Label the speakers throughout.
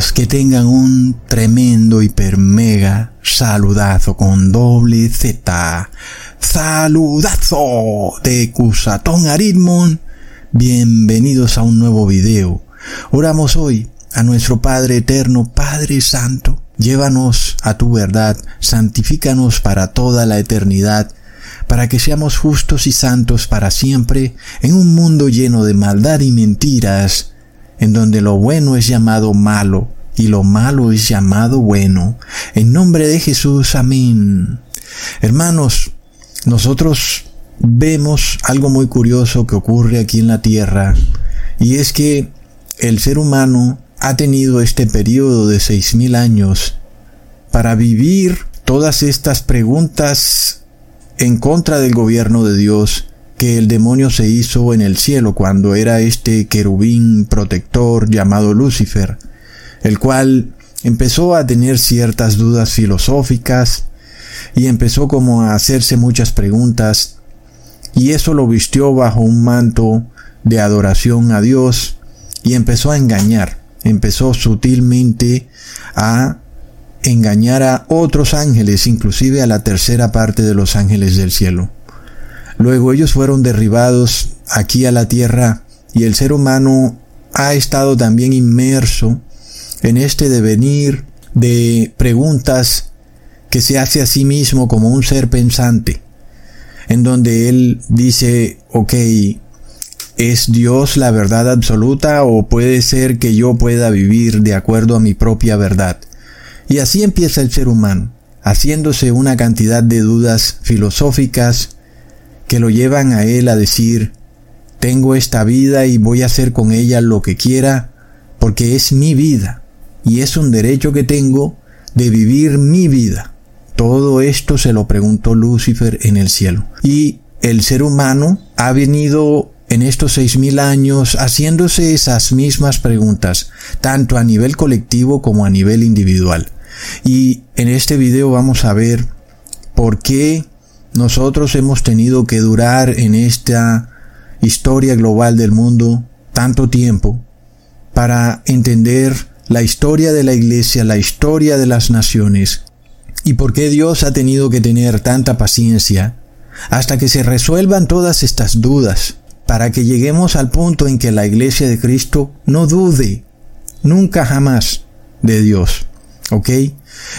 Speaker 1: Que tengan un tremendo hiper mega saludazo con doble Z. Saludazo de Cusatón Aritmon. Bienvenidos a un nuevo video. Oramos hoy a nuestro Padre Eterno, Padre Santo. Llévanos a tu verdad, santifícanos para toda la eternidad, para que seamos justos y santos para siempre en un mundo lleno de maldad y mentiras en donde lo bueno es llamado malo y lo malo es llamado bueno. En nombre de Jesús, amén. Hermanos, nosotros vemos algo muy curioso que ocurre aquí en la tierra y es que el ser humano ha tenido este periodo de seis mil años para vivir todas estas preguntas en contra del gobierno de Dios que el demonio se hizo en el cielo cuando era este querubín protector llamado Lucifer, el cual empezó a tener ciertas dudas filosóficas y empezó como a hacerse muchas preguntas y eso lo vistió bajo un manto de adoración a Dios y empezó a engañar, empezó sutilmente a engañar a otros ángeles, inclusive a la tercera parte de los ángeles del cielo. Luego ellos fueron derribados aquí a la tierra y el ser humano ha estado también inmerso en este devenir de preguntas que se hace a sí mismo como un ser pensante, en donde él dice, ok, ¿es Dios la verdad absoluta o puede ser que yo pueda vivir de acuerdo a mi propia verdad? Y así empieza el ser humano, haciéndose una cantidad de dudas filosóficas, que lo llevan a él a decir, tengo esta vida y voy a hacer con ella lo que quiera, porque es mi vida, y es un derecho que tengo de vivir mi vida. Todo esto se lo preguntó Lucifer en el cielo. Y el ser humano ha venido en estos seis mil años haciéndose esas mismas preguntas, tanto a nivel colectivo como a nivel individual. Y en este video vamos a ver por qué nosotros hemos tenido que durar en esta historia global del mundo tanto tiempo para entender la historia de la iglesia, la historia de las naciones y por qué Dios ha tenido que tener tanta paciencia hasta que se resuelvan todas estas dudas para que lleguemos al punto en que la iglesia de Cristo no dude nunca jamás de Dios. ¿Ok?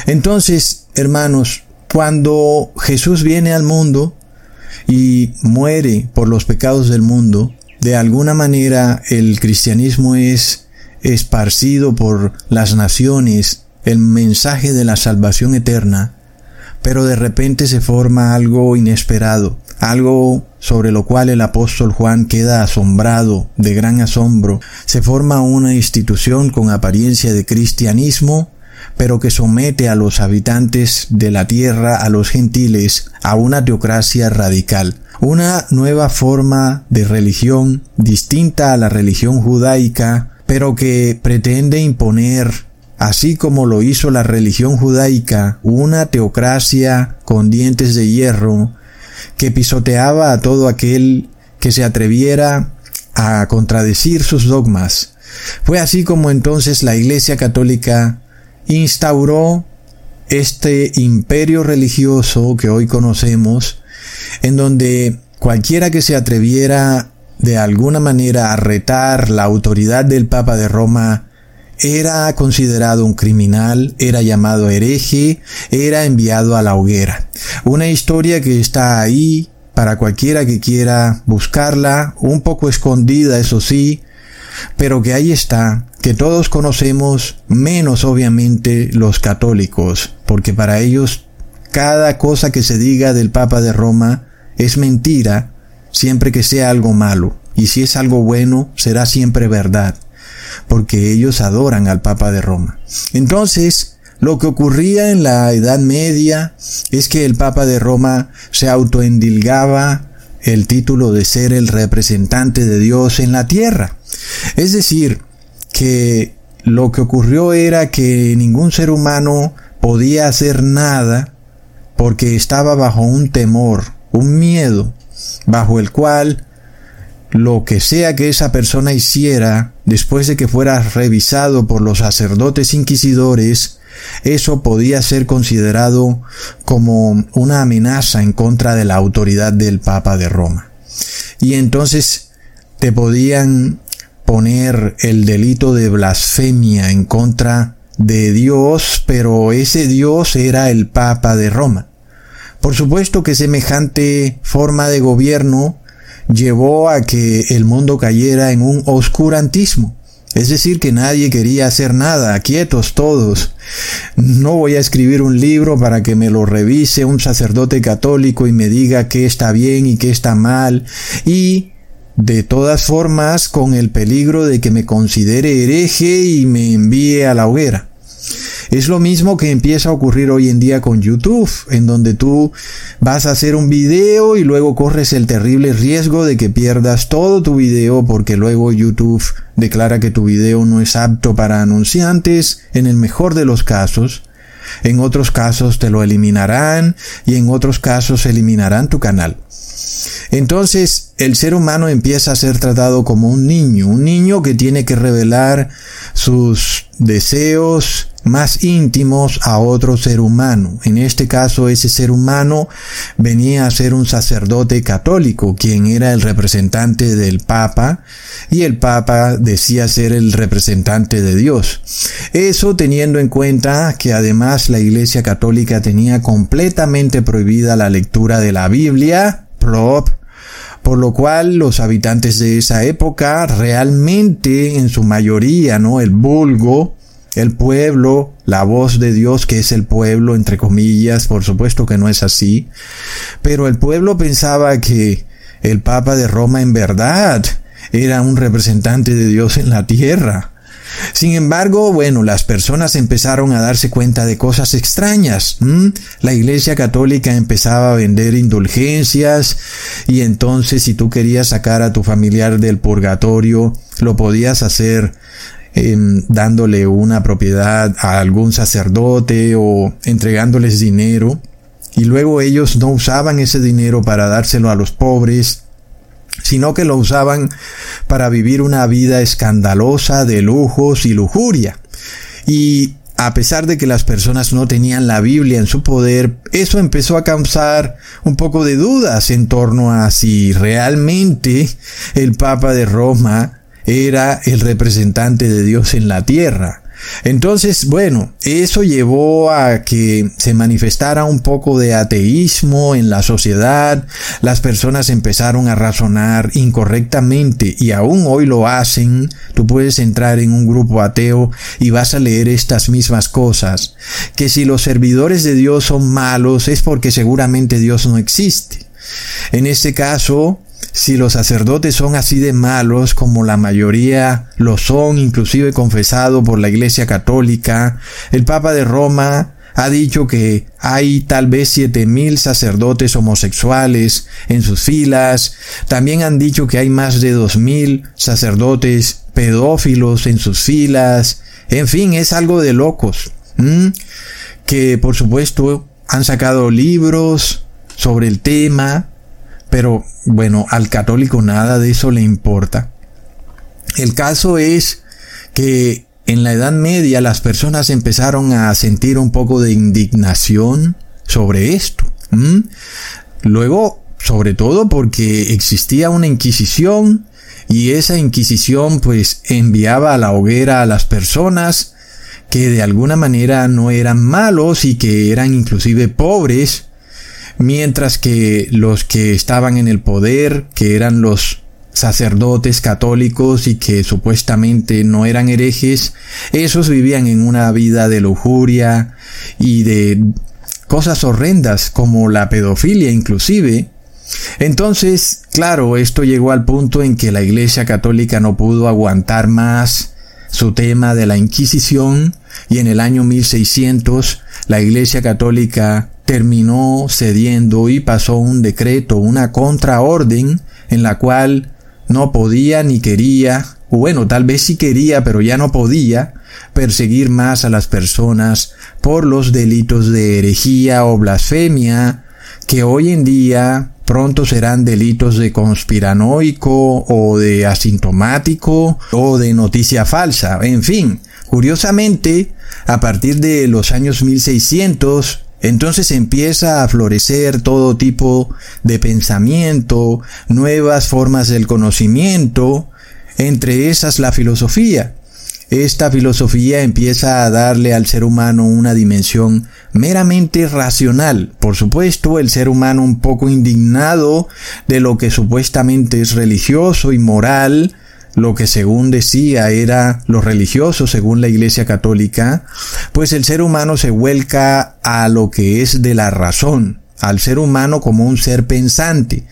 Speaker 1: Entonces, hermanos, cuando Jesús viene al mundo y muere por los pecados del mundo, de alguna manera el cristianismo es esparcido por las naciones, el mensaje de la salvación eterna, pero de repente se forma algo inesperado, algo sobre lo cual el apóstol Juan queda asombrado, de gran asombro. Se forma una institución con apariencia de cristianismo, pero que somete a los habitantes de la tierra, a los gentiles, a una teocracia radical, una nueva forma de religión distinta a la religión judaica, pero que pretende imponer, así como lo hizo la religión judaica, una teocracia con dientes de hierro, que pisoteaba a todo aquel que se atreviera a contradecir sus dogmas. Fue así como entonces la Iglesia Católica instauró este imperio religioso que hoy conocemos, en donde cualquiera que se atreviera de alguna manera a retar la autoridad del Papa de Roma era considerado un criminal, era llamado hereje, era enviado a la hoguera. Una historia que está ahí para cualquiera que quiera buscarla, un poco escondida, eso sí, pero que ahí está, que todos conocemos, menos obviamente los católicos, porque para ellos cada cosa que se diga del Papa de Roma es mentira, siempre que sea algo malo, y si es algo bueno, será siempre verdad, porque ellos adoran al Papa de Roma. Entonces, lo que ocurría en la Edad Media es que el Papa de Roma se autoendilgaba el título de ser el representante de Dios en la tierra. Es decir, que lo que ocurrió era que ningún ser humano podía hacer nada porque estaba bajo un temor, un miedo, bajo el cual lo que sea que esa persona hiciera después de que fuera revisado por los sacerdotes inquisidores, eso podía ser considerado como una amenaza en contra de la autoridad del Papa de Roma. Y entonces te podían poner el delito de blasfemia en contra de Dios, pero ese Dios era el Papa de Roma. Por supuesto que semejante forma de gobierno llevó a que el mundo cayera en un oscurantismo. Es decir, que nadie quería hacer nada, quietos todos. No voy a escribir un libro para que me lo revise un sacerdote católico y me diga qué está bien y qué está mal. Y, de todas formas, con el peligro de que me considere hereje y me envíe a la hoguera. Es lo mismo que empieza a ocurrir hoy en día con YouTube, en donde tú vas a hacer un video y luego corres el terrible riesgo de que pierdas todo tu video porque luego YouTube declara que tu video no es apto para anunciantes, en el mejor de los casos. En otros casos te lo eliminarán y en otros casos eliminarán tu canal. Entonces el ser humano empieza a ser tratado como un niño, un niño que tiene que revelar sus deseos más íntimos a otro ser humano. En este caso, ese ser humano venía a ser un sacerdote católico, quien era el representante del Papa, y el Papa decía ser el representante de Dios. Eso teniendo en cuenta que además la Iglesia Católica tenía completamente prohibida la lectura de la Biblia, prop, por lo cual los habitantes de esa época realmente en su mayoría, ¿no? El vulgo, el pueblo, la voz de Dios que es el pueblo, entre comillas, por supuesto que no es así, pero el pueblo pensaba que el Papa de Roma en verdad era un representante de Dios en la tierra. Sin embargo, bueno, las personas empezaron a darse cuenta de cosas extrañas. La Iglesia Católica empezaba a vender indulgencias y entonces si tú querías sacar a tu familiar del purgatorio, lo podías hacer Dándole una propiedad a algún sacerdote o entregándoles dinero y luego ellos no usaban ese dinero para dárselo a los pobres, sino que lo usaban para vivir una vida escandalosa de lujos y lujuria. Y a pesar de que las personas no tenían la Biblia en su poder, eso empezó a causar un poco de dudas en torno a si realmente el Papa de Roma era el representante de Dios en la tierra. Entonces, bueno, eso llevó a que se manifestara un poco de ateísmo en la sociedad, las personas empezaron a razonar incorrectamente y aún hoy lo hacen. Tú puedes entrar en un grupo ateo y vas a leer estas mismas cosas, que si los servidores de Dios son malos es porque seguramente Dios no existe. En este caso, si los sacerdotes son así de malos como la mayoría lo son, inclusive confesado por la Iglesia Católica, el Papa de Roma ha dicho que hay tal vez siete mil sacerdotes homosexuales en sus filas. También han dicho que hay más de dos mil sacerdotes pedófilos en sus filas. En fin, es algo de locos. Que por supuesto han sacado libros sobre el tema, pero bueno, al católico nada de eso le importa. El caso es que en la Edad Media las personas empezaron a sentir un poco de indignación sobre esto. Luego, sobre todo porque existía una Inquisición y esa Inquisición pues enviaba a la hoguera a las personas que de alguna manera no eran malos y que eran inclusive pobres mientras que los que estaban en el poder, que eran los sacerdotes católicos y que supuestamente no eran herejes, esos vivían en una vida de lujuria y de cosas horrendas como la pedofilia inclusive. Entonces, claro, esto llegó al punto en que la Iglesia Católica no pudo aguantar más su tema de la Inquisición y en el año 1600 la Iglesia Católica terminó cediendo y pasó un decreto, una contraorden en la cual no podía ni quería, o bueno, tal vez sí quería, pero ya no podía, perseguir más a las personas por los delitos de herejía o blasfemia que hoy en día pronto serán delitos de conspiranoico o de asintomático o de noticia falsa. En fin, curiosamente, a partir de los años 1600, entonces empieza a florecer todo tipo de pensamiento, nuevas formas del conocimiento, entre esas la filosofía. Esta filosofía empieza a darle al ser humano una dimensión meramente racional. Por supuesto, el ser humano un poco indignado de lo que supuestamente es religioso y moral, lo que según decía era lo religioso según la Iglesia Católica, pues el ser humano se vuelca a lo que es de la razón, al ser humano como un ser pensante,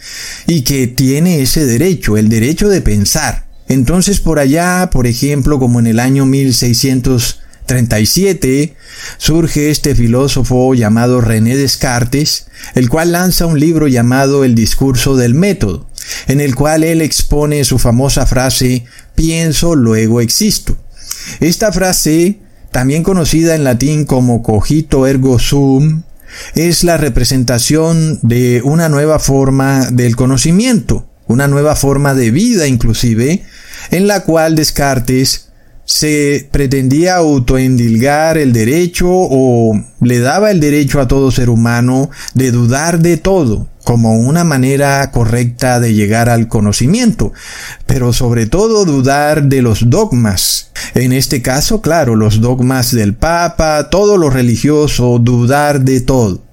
Speaker 1: y que tiene ese derecho, el derecho de pensar. Entonces por allá, por ejemplo, como en el año 1637, surge este filósofo llamado René Descartes, el cual lanza un libro llamado El discurso del método, en el cual él expone su famosa frase pienso, luego existo. Esta frase, también conocida en latín como cogito ergo sum, es la representación de una nueva forma del conocimiento, una nueva forma de vida inclusive, en la cual Descartes se pretendía autoendilgar el derecho o le daba el derecho a todo ser humano de dudar de todo como una manera correcta de llegar al conocimiento, pero sobre todo dudar de los dogmas. En este caso, claro, los dogmas del Papa, todo lo religioso, dudar de todo.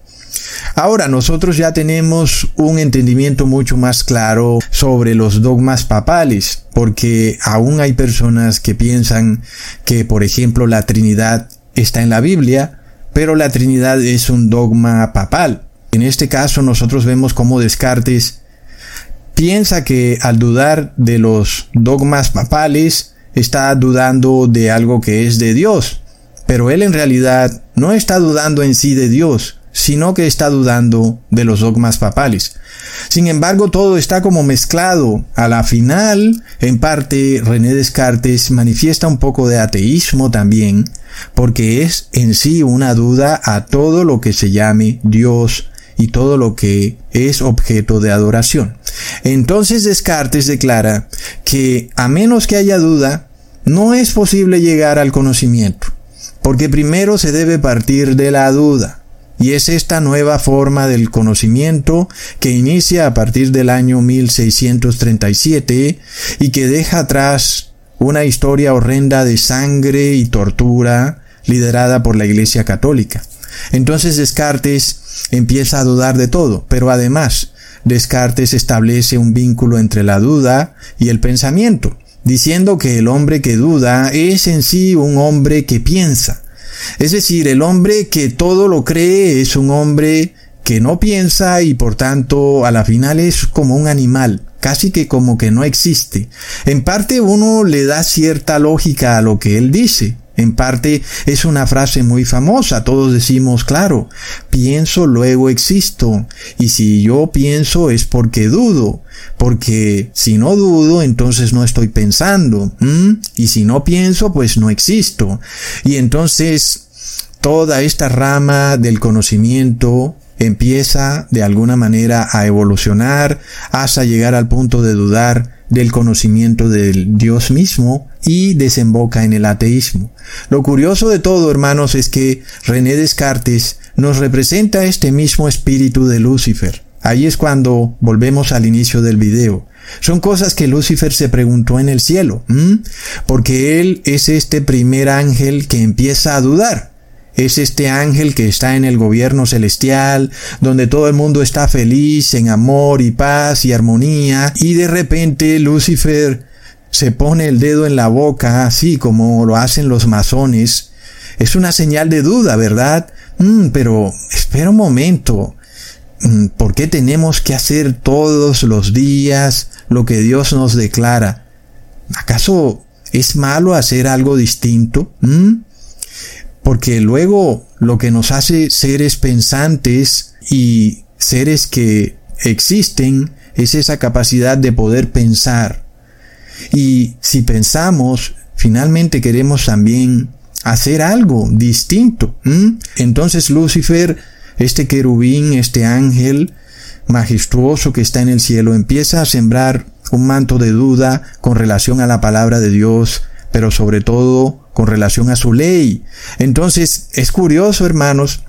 Speaker 1: Ahora nosotros ya tenemos un entendimiento mucho más claro sobre los dogmas papales, porque aún hay personas que piensan que, por ejemplo, la Trinidad está en la Biblia, pero la Trinidad es un dogma papal. En este caso nosotros vemos cómo Descartes piensa que al dudar de los dogmas papales está dudando de algo que es de Dios, pero él en realidad no está dudando en sí de Dios, sino que está dudando de los dogmas papales. Sin embargo, todo está como mezclado. A la final, en parte, René Descartes manifiesta un poco de ateísmo también, porque es en sí una duda a todo lo que se llame Dios y todo lo que es objeto de adoración. Entonces Descartes declara que a menos que haya duda, no es posible llegar al conocimiento, porque primero se debe partir de la duda. Y es esta nueva forma del conocimiento que inicia a partir del año 1637 y que deja atrás una historia horrenda de sangre y tortura liderada por la Iglesia Católica. Entonces Descartes empieza a dudar de todo, pero además Descartes establece un vínculo entre la duda y el pensamiento, diciendo que el hombre que duda es en sí un hombre que piensa. Es decir, el hombre que todo lo cree es un hombre que no piensa y por tanto a la final es como un animal, casi que como que no existe. En parte uno le da cierta lógica a lo que él dice, en parte es una frase muy famosa, todos decimos, claro, pienso, luego existo. Y si yo pienso es porque dudo, porque si no dudo, entonces no estoy pensando. Y si no pienso, pues no existo. Y entonces toda esta rama del conocimiento empieza de alguna manera a evolucionar hasta llegar al punto de dudar del conocimiento del Dios mismo y desemboca en el ateísmo. Lo curioso de todo, hermanos, es que René Descartes nos representa este mismo espíritu de Lucifer. Ahí es cuando volvemos al inicio del video. Son cosas que Lucifer se preguntó en el cielo, porque él es este primer ángel que empieza a dudar es este ángel que está en el gobierno celestial, donde todo el mundo está feliz, en amor y paz y armonía, y de repente Lucifer se pone el dedo en la boca, así como lo hacen los masones. Es una señal de duda, ¿verdad? Mm, pero espera un momento. Mm, ¿Por qué tenemos que hacer todos los días lo que Dios nos declara? ¿Acaso es malo hacer algo distinto? ¿Mm? Porque luego lo que nos hace seres pensantes y seres que existen es esa capacidad de poder pensar. Y si pensamos, finalmente queremos también hacer algo distinto. Entonces Lucifer, este querubín, este ángel, majestuoso que está en el cielo empieza a sembrar un manto de duda con relación a la palabra de Dios, pero sobre todo con relación a su ley. Entonces, es curioso, hermanos,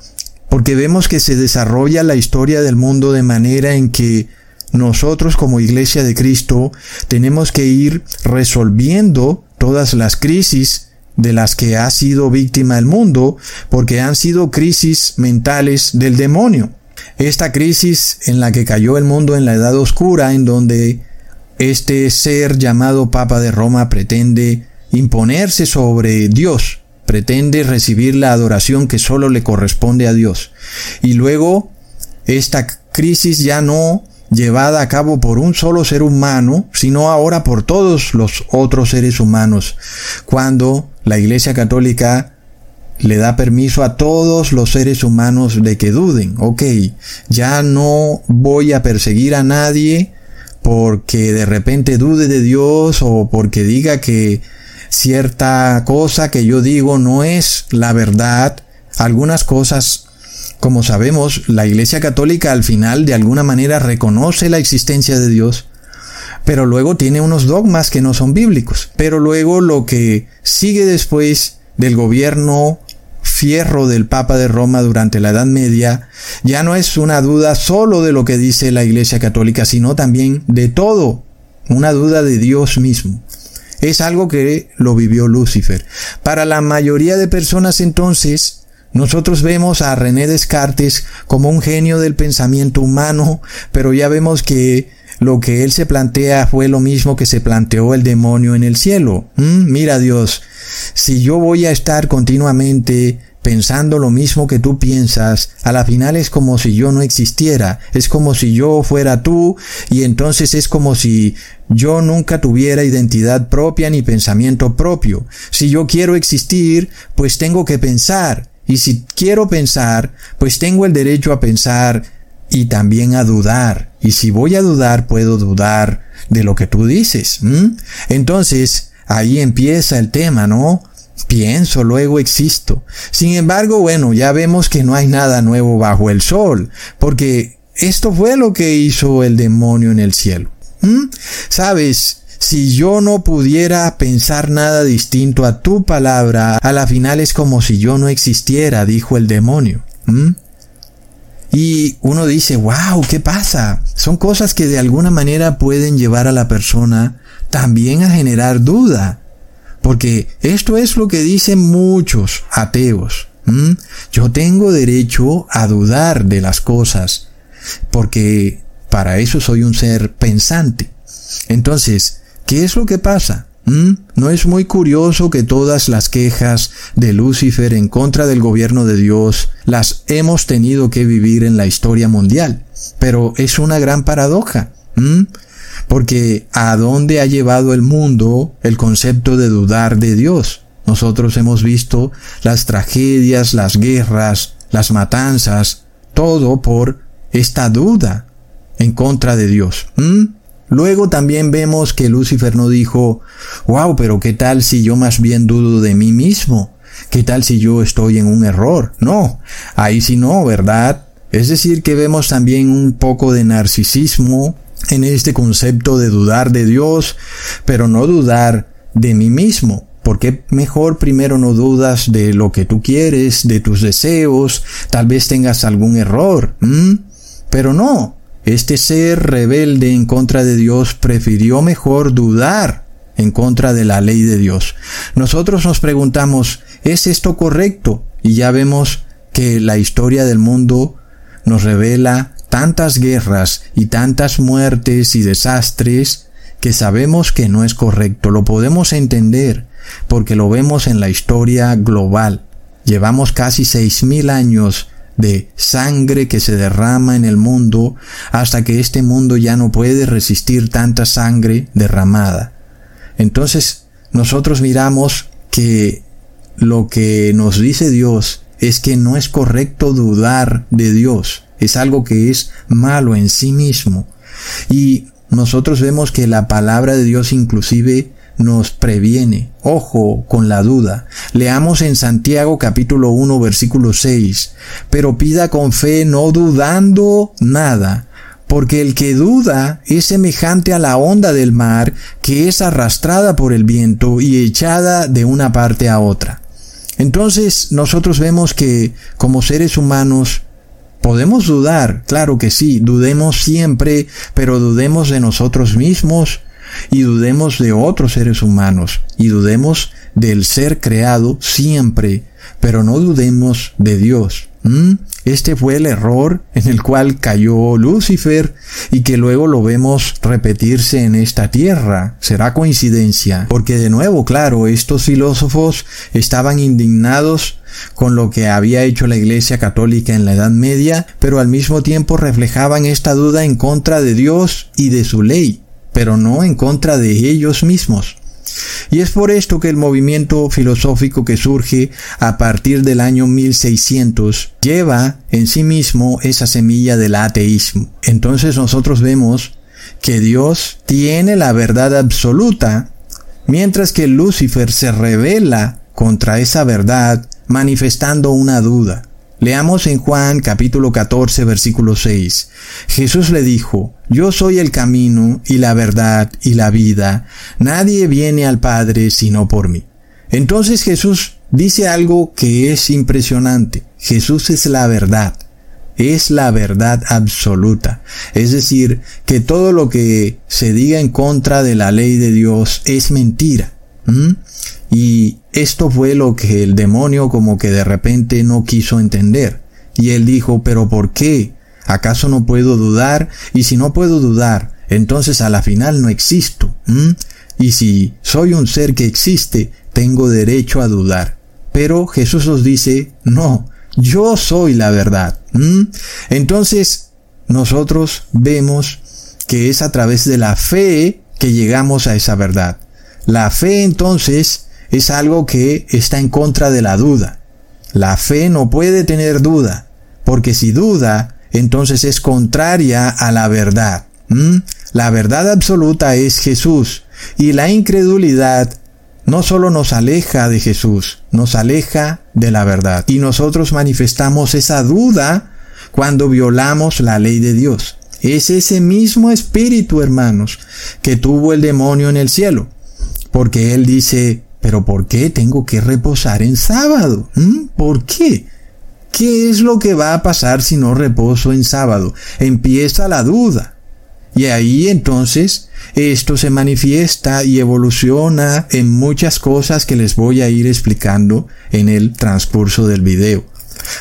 Speaker 1: porque vemos que se desarrolla la historia del mundo de manera en que nosotros como iglesia de Cristo tenemos que ir resolviendo todas las crisis de las que ha sido víctima el mundo, porque han sido crisis mentales del demonio. Esta crisis en la que cayó el mundo en la edad oscura, en donde este ser llamado Papa de Roma pretende imponerse sobre Dios, pretende recibir la adoración que solo le corresponde a Dios. Y luego, esta crisis ya no llevada a cabo por un solo ser humano, sino ahora por todos los otros seres humanos, cuando la Iglesia Católica le da permiso a todos los seres humanos de que duden. Ok, ya no voy a perseguir a nadie porque de repente dude de Dios o porque diga que cierta cosa que yo digo no es la verdad. Algunas cosas como sabemos, la Iglesia Católica al final de alguna manera reconoce la existencia de Dios, pero luego tiene unos dogmas que no son bíblicos. Pero luego lo que sigue después del gobierno fierro del Papa de Roma durante la Edad Media ya no es una duda solo de lo que dice la Iglesia Católica, sino también de todo, una duda de Dios mismo. Es algo que lo vivió Lucifer. Para la mayoría de personas entonces, nosotros vemos a René Descartes como un genio del pensamiento humano, pero ya vemos que lo que él se plantea fue lo mismo que se planteó el demonio en el cielo. ¿Mm? Mira Dios, si yo voy a estar continuamente pensando lo mismo que tú piensas, a la final es como si yo no existiera, es como si yo fuera tú y entonces es como si yo nunca tuviera identidad propia ni pensamiento propio. Si yo quiero existir, pues tengo que pensar y si quiero pensar, pues tengo el derecho a pensar y también a dudar. Y si voy a dudar, puedo dudar de lo que tú dices. Entonces, ahí empieza el tema, ¿no? Pienso, luego existo. Sin embargo, bueno, ya vemos que no hay nada nuevo bajo el sol, porque esto fue lo que hizo el demonio en el cielo. ¿Sabes? Si yo no pudiera pensar nada distinto a tu palabra, a la final es como si yo no existiera, dijo el demonio. Y uno dice, wow, ¿qué pasa? Son cosas que de alguna manera pueden llevar a la persona también a generar duda. Porque esto es lo que dicen muchos ateos. Yo tengo derecho a dudar de las cosas, porque para eso soy un ser pensante. Entonces, ¿Qué es lo que pasa? ¿No es muy curioso que todas las quejas de Lucifer en contra del gobierno de Dios las hemos tenido que vivir en la historia mundial? Pero es una gran paradoja. Porque ¿a dónde ha llevado el mundo el concepto de dudar de Dios? Nosotros hemos visto las tragedias, las guerras, las matanzas, todo por esta duda en contra de Dios. ¿Mm? Luego también vemos que Lucifer no dijo, wow, pero ¿qué tal si yo más bien dudo de mí mismo? ¿Qué tal si yo estoy en un error? No, ahí sí no, ¿verdad? Es decir, que vemos también un poco de narcisismo en este concepto de dudar de Dios, pero no dudar de mí mismo. porque mejor primero no dudas de lo que tú quieres, de tus deseos? Tal vez tengas algún error. Pero no, este ser rebelde en contra de Dios prefirió mejor dudar en contra de la ley de Dios. Nosotros nos preguntamos, ¿es esto correcto? Y ya vemos que la historia del mundo nos revela tantas guerras y tantas muertes y desastres que sabemos que no es correcto. Lo podemos entender porque lo vemos en la historia global. Llevamos casi seis mil años de sangre que se derrama en el mundo hasta que este mundo ya no puede resistir tanta sangre derramada. Entonces nosotros miramos que lo que nos dice Dios es que no es correcto dudar de Dios, es algo que es malo en sí mismo. Y nosotros vemos que la palabra de Dios inclusive nos previene. Ojo con la duda. Leamos en Santiago capítulo 1 versículo 6. Pero pida con fe no dudando nada, porque el que duda es semejante a la onda del mar que es arrastrada por el viento y echada de una parte a otra. Entonces nosotros vemos que como seres humanos podemos dudar, claro que sí, dudemos siempre, pero dudemos de nosotros mismos y dudemos de otros seres humanos y dudemos del ser creado siempre, pero no dudemos de Dios. Este fue el error en el cual cayó Lucifer y que luego lo vemos repetirse en esta tierra. ¿Será coincidencia? Porque de nuevo, claro, estos filósofos estaban indignados con lo que había hecho la Iglesia Católica en la Edad Media, pero al mismo tiempo reflejaban esta duda en contra de Dios y de su ley, pero no en contra de ellos mismos. Y es por esto que el movimiento filosófico que surge a partir del año 1600 lleva en sí mismo esa semilla del ateísmo. Entonces nosotros vemos que Dios tiene la verdad absoluta, mientras que Lucifer se revela contra esa verdad manifestando una duda. Leamos en Juan capítulo 14 versículo 6. Jesús le dijo, Yo soy el camino y la verdad y la vida. Nadie viene al Padre sino por mí. Entonces Jesús dice algo que es impresionante. Jesús es la verdad. Es la verdad absoluta. Es decir, que todo lo que se diga en contra de la ley de Dios es mentira. Y esto fue lo que el demonio como que de repente no quiso entender. Y él dijo, pero ¿por qué? ¿Acaso no puedo dudar? Y si no puedo dudar, entonces a la final no existo. Y si soy un ser que existe, tengo derecho a dudar. Pero Jesús nos dice, no, yo soy la verdad. Entonces, nosotros vemos que es a través de la fe que llegamos a esa verdad. La fe entonces es algo que está en contra de la duda. La fe no puede tener duda, porque si duda, entonces es contraria a la verdad. La verdad absoluta es Jesús, y la incredulidad no solo nos aleja de Jesús, nos aleja de la verdad. Y nosotros manifestamos esa duda cuando violamos la ley de Dios. Es ese mismo espíritu, hermanos, que tuvo el demonio en el cielo. Porque él dice, pero ¿por qué tengo que reposar en sábado? ¿Mm? ¿Por qué? ¿Qué es lo que va a pasar si no reposo en sábado? Empieza la duda. Y ahí entonces esto se manifiesta y evoluciona en muchas cosas que les voy a ir explicando en el transcurso del video.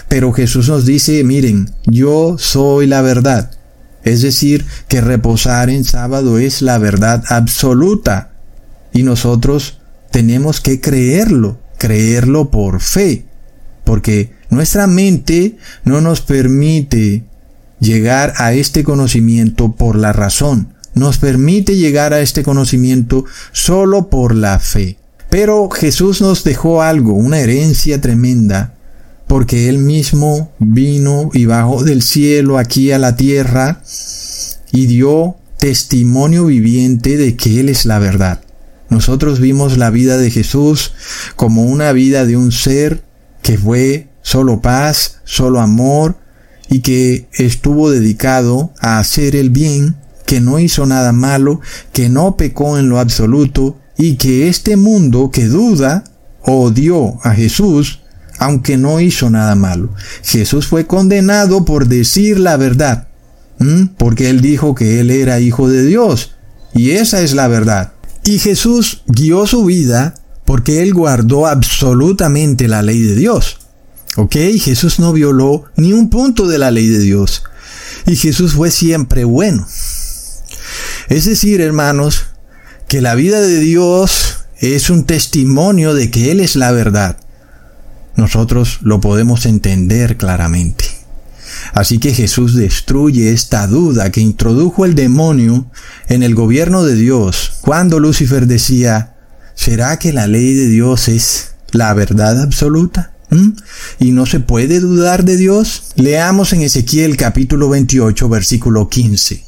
Speaker 1: Pero Jesús nos dice, miren, yo soy la verdad. Es decir, que reposar en sábado es la verdad absoluta. Y nosotros tenemos que creerlo, creerlo por fe, porque nuestra mente no nos permite llegar a este conocimiento por la razón, nos permite llegar a este conocimiento solo por la fe. Pero Jesús nos dejó algo, una herencia tremenda, porque Él mismo vino y bajó del cielo aquí a la tierra y dio testimonio viviente de que Él es la verdad. Nosotros vimos la vida de Jesús como una vida de un ser que fue solo paz, solo amor y que estuvo dedicado a hacer el bien, que no hizo nada malo, que no pecó en lo absoluto y que este mundo que duda odió a Jesús aunque no hizo nada malo. Jesús fue condenado por decir la verdad, porque él dijo que él era hijo de Dios y esa es la verdad. Y Jesús guió su vida porque él guardó absolutamente la ley de Dios. ¿Ok? Jesús no violó ni un punto de la ley de Dios. Y Jesús fue siempre bueno. Es decir, hermanos, que la vida de Dios es un testimonio de que Él es la verdad. Nosotros lo podemos entender claramente. Así que Jesús destruye esta duda que introdujo el demonio en el gobierno de Dios cuando Lucifer decía, ¿será que la ley de Dios es la verdad absoluta? ¿Mm? ¿Y no se puede dudar de Dios? Leamos en Ezequiel capítulo 28 versículo 15.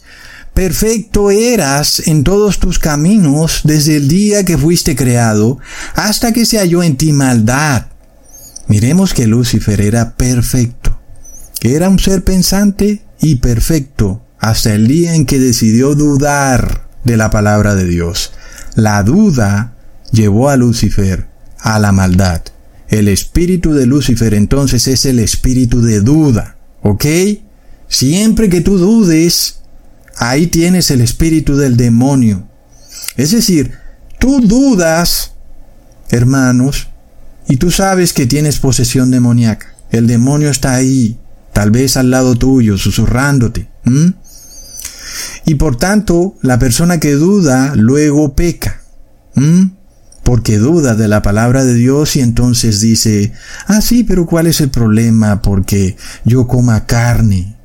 Speaker 1: Perfecto eras en todos tus caminos desde el día que fuiste creado hasta que se halló en ti maldad. Miremos que Lucifer era perfecto era un ser pensante y perfecto hasta el día en que decidió dudar de la palabra de Dios. La duda llevó a Lucifer a la maldad. El espíritu de Lucifer entonces es el espíritu de duda. ¿Ok? Siempre que tú dudes, ahí tienes el espíritu del demonio. Es decir, tú dudas, hermanos, y tú sabes que tienes posesión demoníaca. El demonio está ahí, tal vez al lado tuyo, susurrándote. Y por tanto, la persona que duda luego peca. Porque duda de la palabra de Dios y entonces dice, ah sí, pero ¿cuál es el problema? Porque yo coma carne.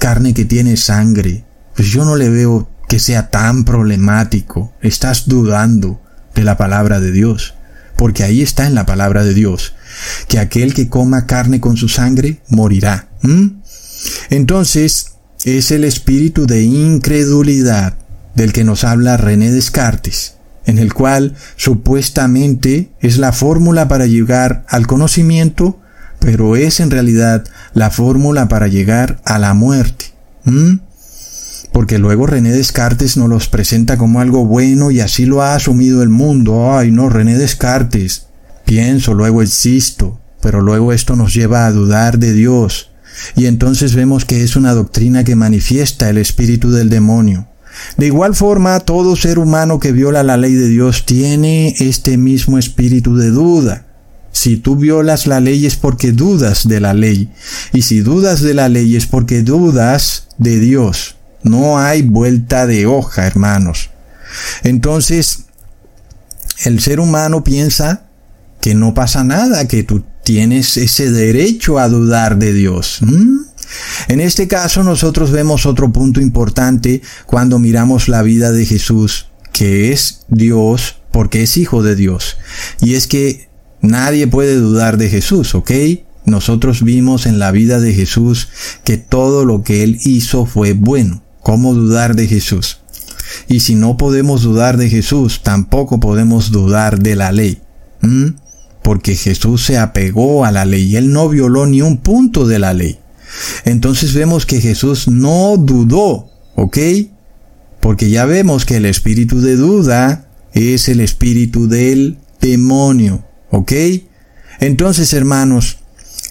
Speaker 1: Carne que tiene sangre. Pues yo no le veo que sea tan problemático. Estás dudando de la palabra de Dios. Porque ahí está en la palabra de Dios. Que aquel que coma carne con su sangre morirá. Entonces, es el espíritu de incredulidad del que nos habla René Descartes, en el cual supuestamente es la fórmula para llegar al conocimiento, pero es en realidad la fórmula para llegar a la muerte. Porque luego René Descartes nos los presenta como algo bueno y así lo ha asumido el mundo. Ay, no, René Descartes. Pienso, luego existo, pero luego esto nos lleva a dudar de Dios, y entonces vemos que es una doctrina que manifiesta el espíritu del demonio. De igual forma, todo ser humano que viola la ley de Dios tiene este mismo espíritu de duda. Si tú violas la ley es porque dudas de la ley. Y si dudas de la ley es porque dudas de Dios. No hay vuelta de hoja, hermanos. Entonces, el ser humano piensa que no pasa nada, que tú tienes ese derecho a dudar de Dios. En este caso nosotros vemos otro punto importante cuando miramos la vida de Jesús, que es Dios porque es hijo de Dios. Y es que nadie puede dudar de Jesús, ¿ok? Nosotros vimos en la vida de Jesús que todo lo que él hizo fue bueno. ¿Cómo dudar de Jesús? Y si no podemos dudar de Jesús, tampoco podemos dudar de la ley porque Jesús se apegó a la ley él no violó ni un punto de la ley. Entonces vemos que Jesús no dudó, ¿ok? Porque ya vemos que el espíritu de duda es el espíritu del demonio, ¿ok? Entonces, hermanos,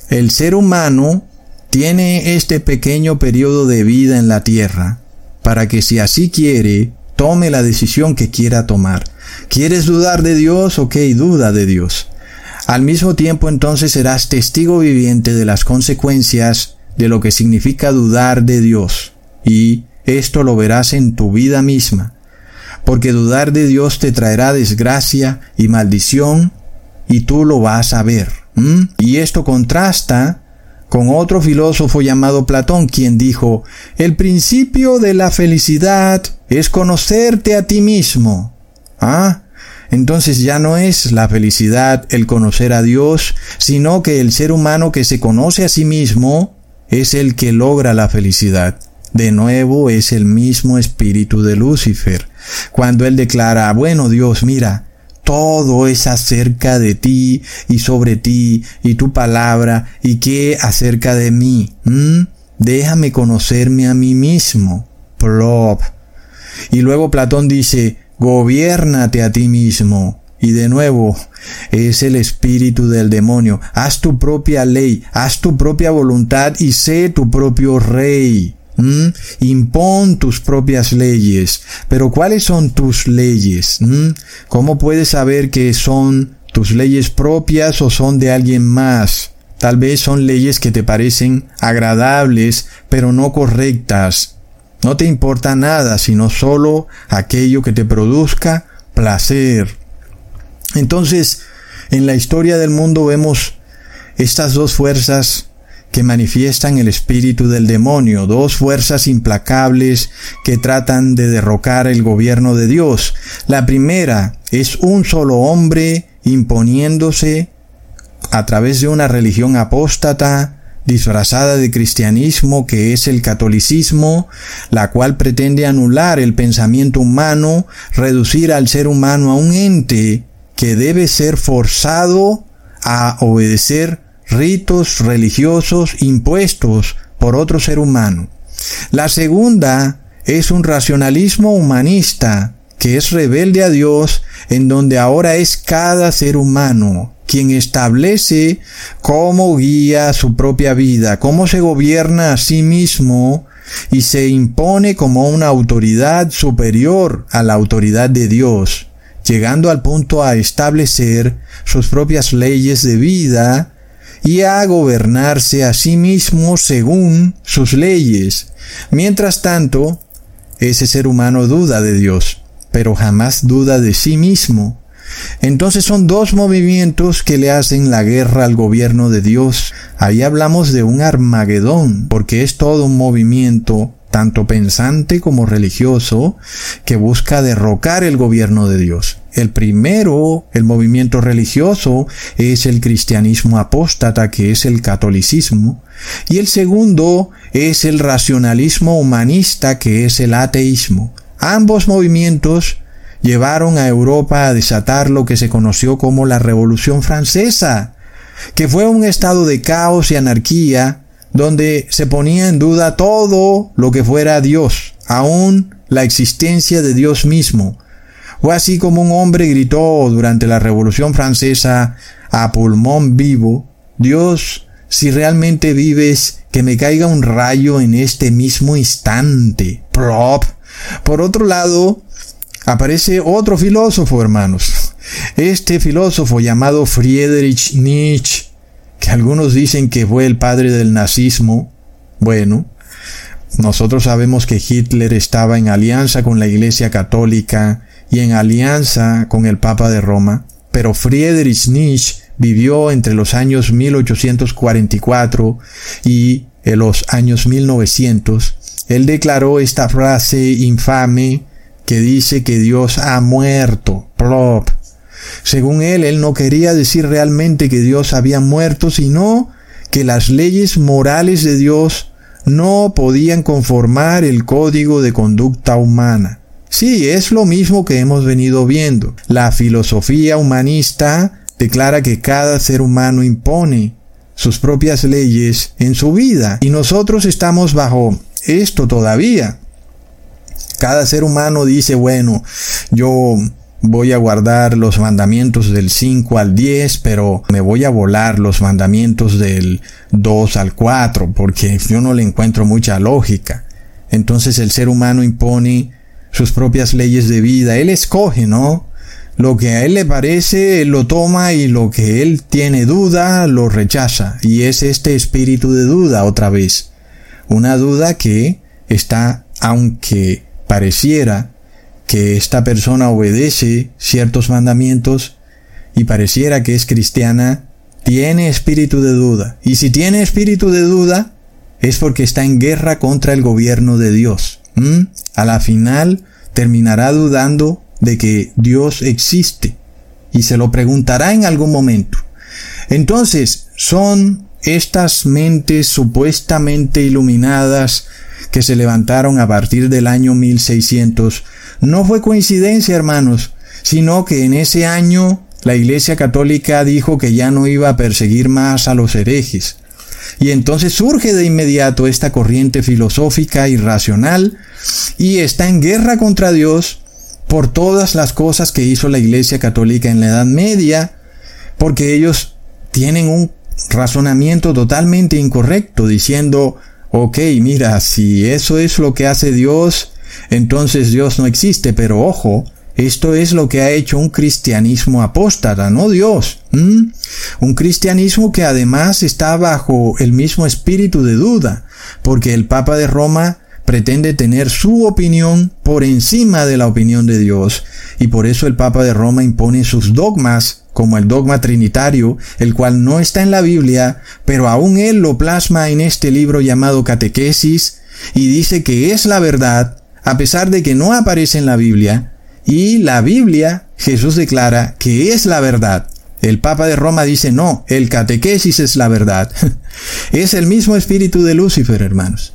Speaker 1: el ser humano tiene este pequeño periodo de vida en la tierra para que si así quiere, tome la decisión que quiera tomar. ¿Quieres dudar de Dios? Ok, duda de Dios. Al mismo tiempo entonces serás testigo viviente de las consecuencias de lo que significa dudar de Dios. Y esto lo verás en tu vida misma. Porque dudar de Dios te traerá desgracia y maldición y tú lo vas a ver. Y esto contrasta con otro filósofo llamado Platón, quien dijo, el principio de la felicidad es conocerte a ti mismo. ¿Ah? Entonces ya no es la felicidad el conocer a Dios, sino que el ser humano que se conoce a sí mismo es el que logra la felicidad. De nuevo es el mismo espíritu de Lucifer. Cuando él declara, bueno Dios, mira, todo es acerca de ti y sobre ti y tu palabra y qué acerca de mí. Déjame conocerme a mí mismo. Plop. Y luego Platón dice, Gobiérnate a ti mismo. Y de nuevo, es el espíritu del demonio. Haz tu propia ley, haz tu propia voluntad y sé tu propio rey. ¿Mm? Impón tus propias leyes. Pero ¿cuáles son tus leyes? ¿Mm? ¿Cómo puedes saber que son tus leyes propias o son de alguien más? Tal vez son leyes que te parecen agradables, pero no correctas. No te importa nada, sino solo aquello que te produzca placer. Entonces, en la historia del mundo vemos estas dos fuerzas que manifiestan el espíritu del demonio, dos fuerzas implacables que tratan de derrocar el gobierno de Dios. La primera es un solo hombre imponiéndose a través de una religión apóstata, disfrazada de cristianismo que es el catolicismo, la cual pretende anular el pensamiento humano, reducir al ser humano a un ente que debe ser forzado a obedecer ritos religiosos impuestos por otro ser humano. La segunda es un racionalismo humanista que es rebelde a Dios, en donde ahora es cada ser humano quien establece cómo guía su propia vida, cómo se gobierna a sí mismo y se impone como una autoridad superior a la autoridad de Dios, llegando al punto a establecer sus propias leyes de vida y a gobernarse a sí mismo según sus leyes. Mientras tanto, ese ser humano duda de Dios pero jamás duda de sí mismo. Entonces son dos movimientos que le hacen la guerra al gobierno de Dios. Ahí hablamos de un Armagedón, porque es todo un movimiento tanto pensante como religioso, que busca derrocar el gobierno de Dios. El primero, el movimiento religioso, es el cristianismo apóstata, que es el catolicismo, y el segundo es el racionalismo humanista, que es el ateísmo. Ambos movimientos llevaron a Europa a desatar lo que se conoció como la Revolución Francesa, que fue un estado de caos y anarquía donde se ponía en duda todo lo que fuera Dios, aún la existencia de Dios mismo. Fue así como un hombre gritó durante la Revolución Francesa a pulmón vivo, Dios, si realmente vives, que me caiga un rayo en este mismo instante. Prop. Por otro lado, aparece otro filósofo, hermanos. Este filósofo llamado Friedrich Nietzsche, que algunos dicen que fue el padre del nazismo. Bueno, nosotros sabemos que Hitler estaba en alianza con la Iglesia Católica y en alianza con el Papa de Roma, pero Friedrich Nietzsche vivió entre los años 1844 y los años 1900 él declaró esta frase infame que dice que Dios ha muerto. Plop. Según él, él no quería decir realmente que Dios había muerto, sino que las leyes morales de Dios no podían conformar el código de conducta humana. Sí, es lo mismo que hemos venido viendo. La filosofía humanista declara que cada ser humano impone sus propias leyes en su vida y nosotros estamos bajo esto todavía. Cada ser humano dice, bueno, yo voy a guardar los mandamientos del 5 al 10, pero me voy a volar los mandamientos del 2 al 4, porque yo no le encuentro mucha lógica. Entonces el ser humano impone sus propias leyes de vida. Él escoge, ¿no? Lo que a él le parece, él lo toma y lo que él tiene duda, lo rechaza. Y es este espíritu de duda otra vez. Una duda que está, aunque pareciera que esta persona obedece ciertos mandamientos y pareciera que es cristiana, tiene espíritu de duda. Y si tiene espíritu de duda, es porque está en guerra contra el gobierno de Dios. A la final terminará dudando de que Dios existe y se lo preguntará en algún momento. Entonces, son estas mentes supuestamente iluminadas que se levantaron a partir del año 1600 no fue coincidencia, hermanos, sino que en ese año la Iglesia Católica dijo que ya no iba a perseguir más a los herejes. Y entonces surge de inmediato esta corriente filosófica y racional y está en guerra contra Dios por todas las cosas que hizo la Iglesia Católica en la Edad Media, porque ellos tienen un razonamiento totalmente incorrecto, diciendo, ok, mira, si eso es lo que hace Dios, entonces Dios no existe, pero ojo, esto es lo que ha hecho un cristianismo apóstata, no Dios. Un cristianismo que además está bajo el mismo espíritu de duda, porque el Papa de Roma pretende tener su opinión por encima de la opinión de Dios, y por eso el Papa de Roma impone sus dogmas como el dogma trinitario, el cual no está en la Biblia, pero aún él lo plasma en este libro llamado Catequesis, y dice que es la verdad, a pesar de que no aparece en la Biblia, y la Biblia, Jesús declara que es la verdad. El Papa de Roma dice no, el catequesis es la verdad. es el mismo espíritu de Lucifer, hermanos.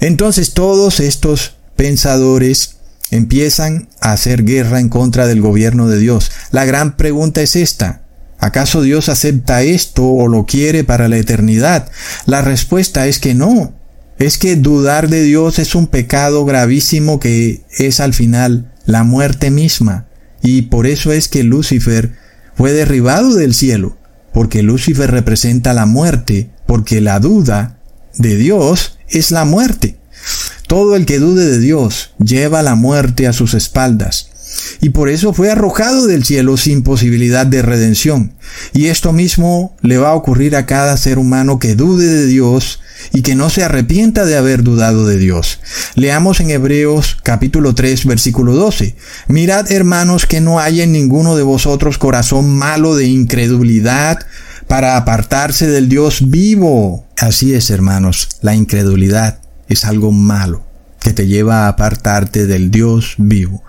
Speaker 1: Entonces todos estos pensadores empiezan a hacer guerra en contra del gobierno de Dios. La gran pregunta es esta. ¿Acaso Dios acepta esto o lo quiere para la eternidad? La respuesta es que no. es que dudar de Dios es un pecado gravísimo que es al final la muerte misma. Y por eso es que Lucifer fue derribado del cielo, porque Lucifer representa la muerte, porque la duda de Dios es la muerte. Todo el que dude de Dios lleva la muerte a sus espaldas y por eso fue arrojado del cielo sin posibilidad de redención. Y esto mismo le va a ocurrir a cada ser humano que dude de Dios y que no se arrepienta de haber dudado de Dios. Leamos en Hebreos capítulo 3 versículo 12. Mirad hermanos que no haya en ninguno de vosotros corazón malo de incredulidad para apartarse del Dios vivo. Así es hermanos, la incredulidad es algo malo que te lleva a apartarte del Dios vivo.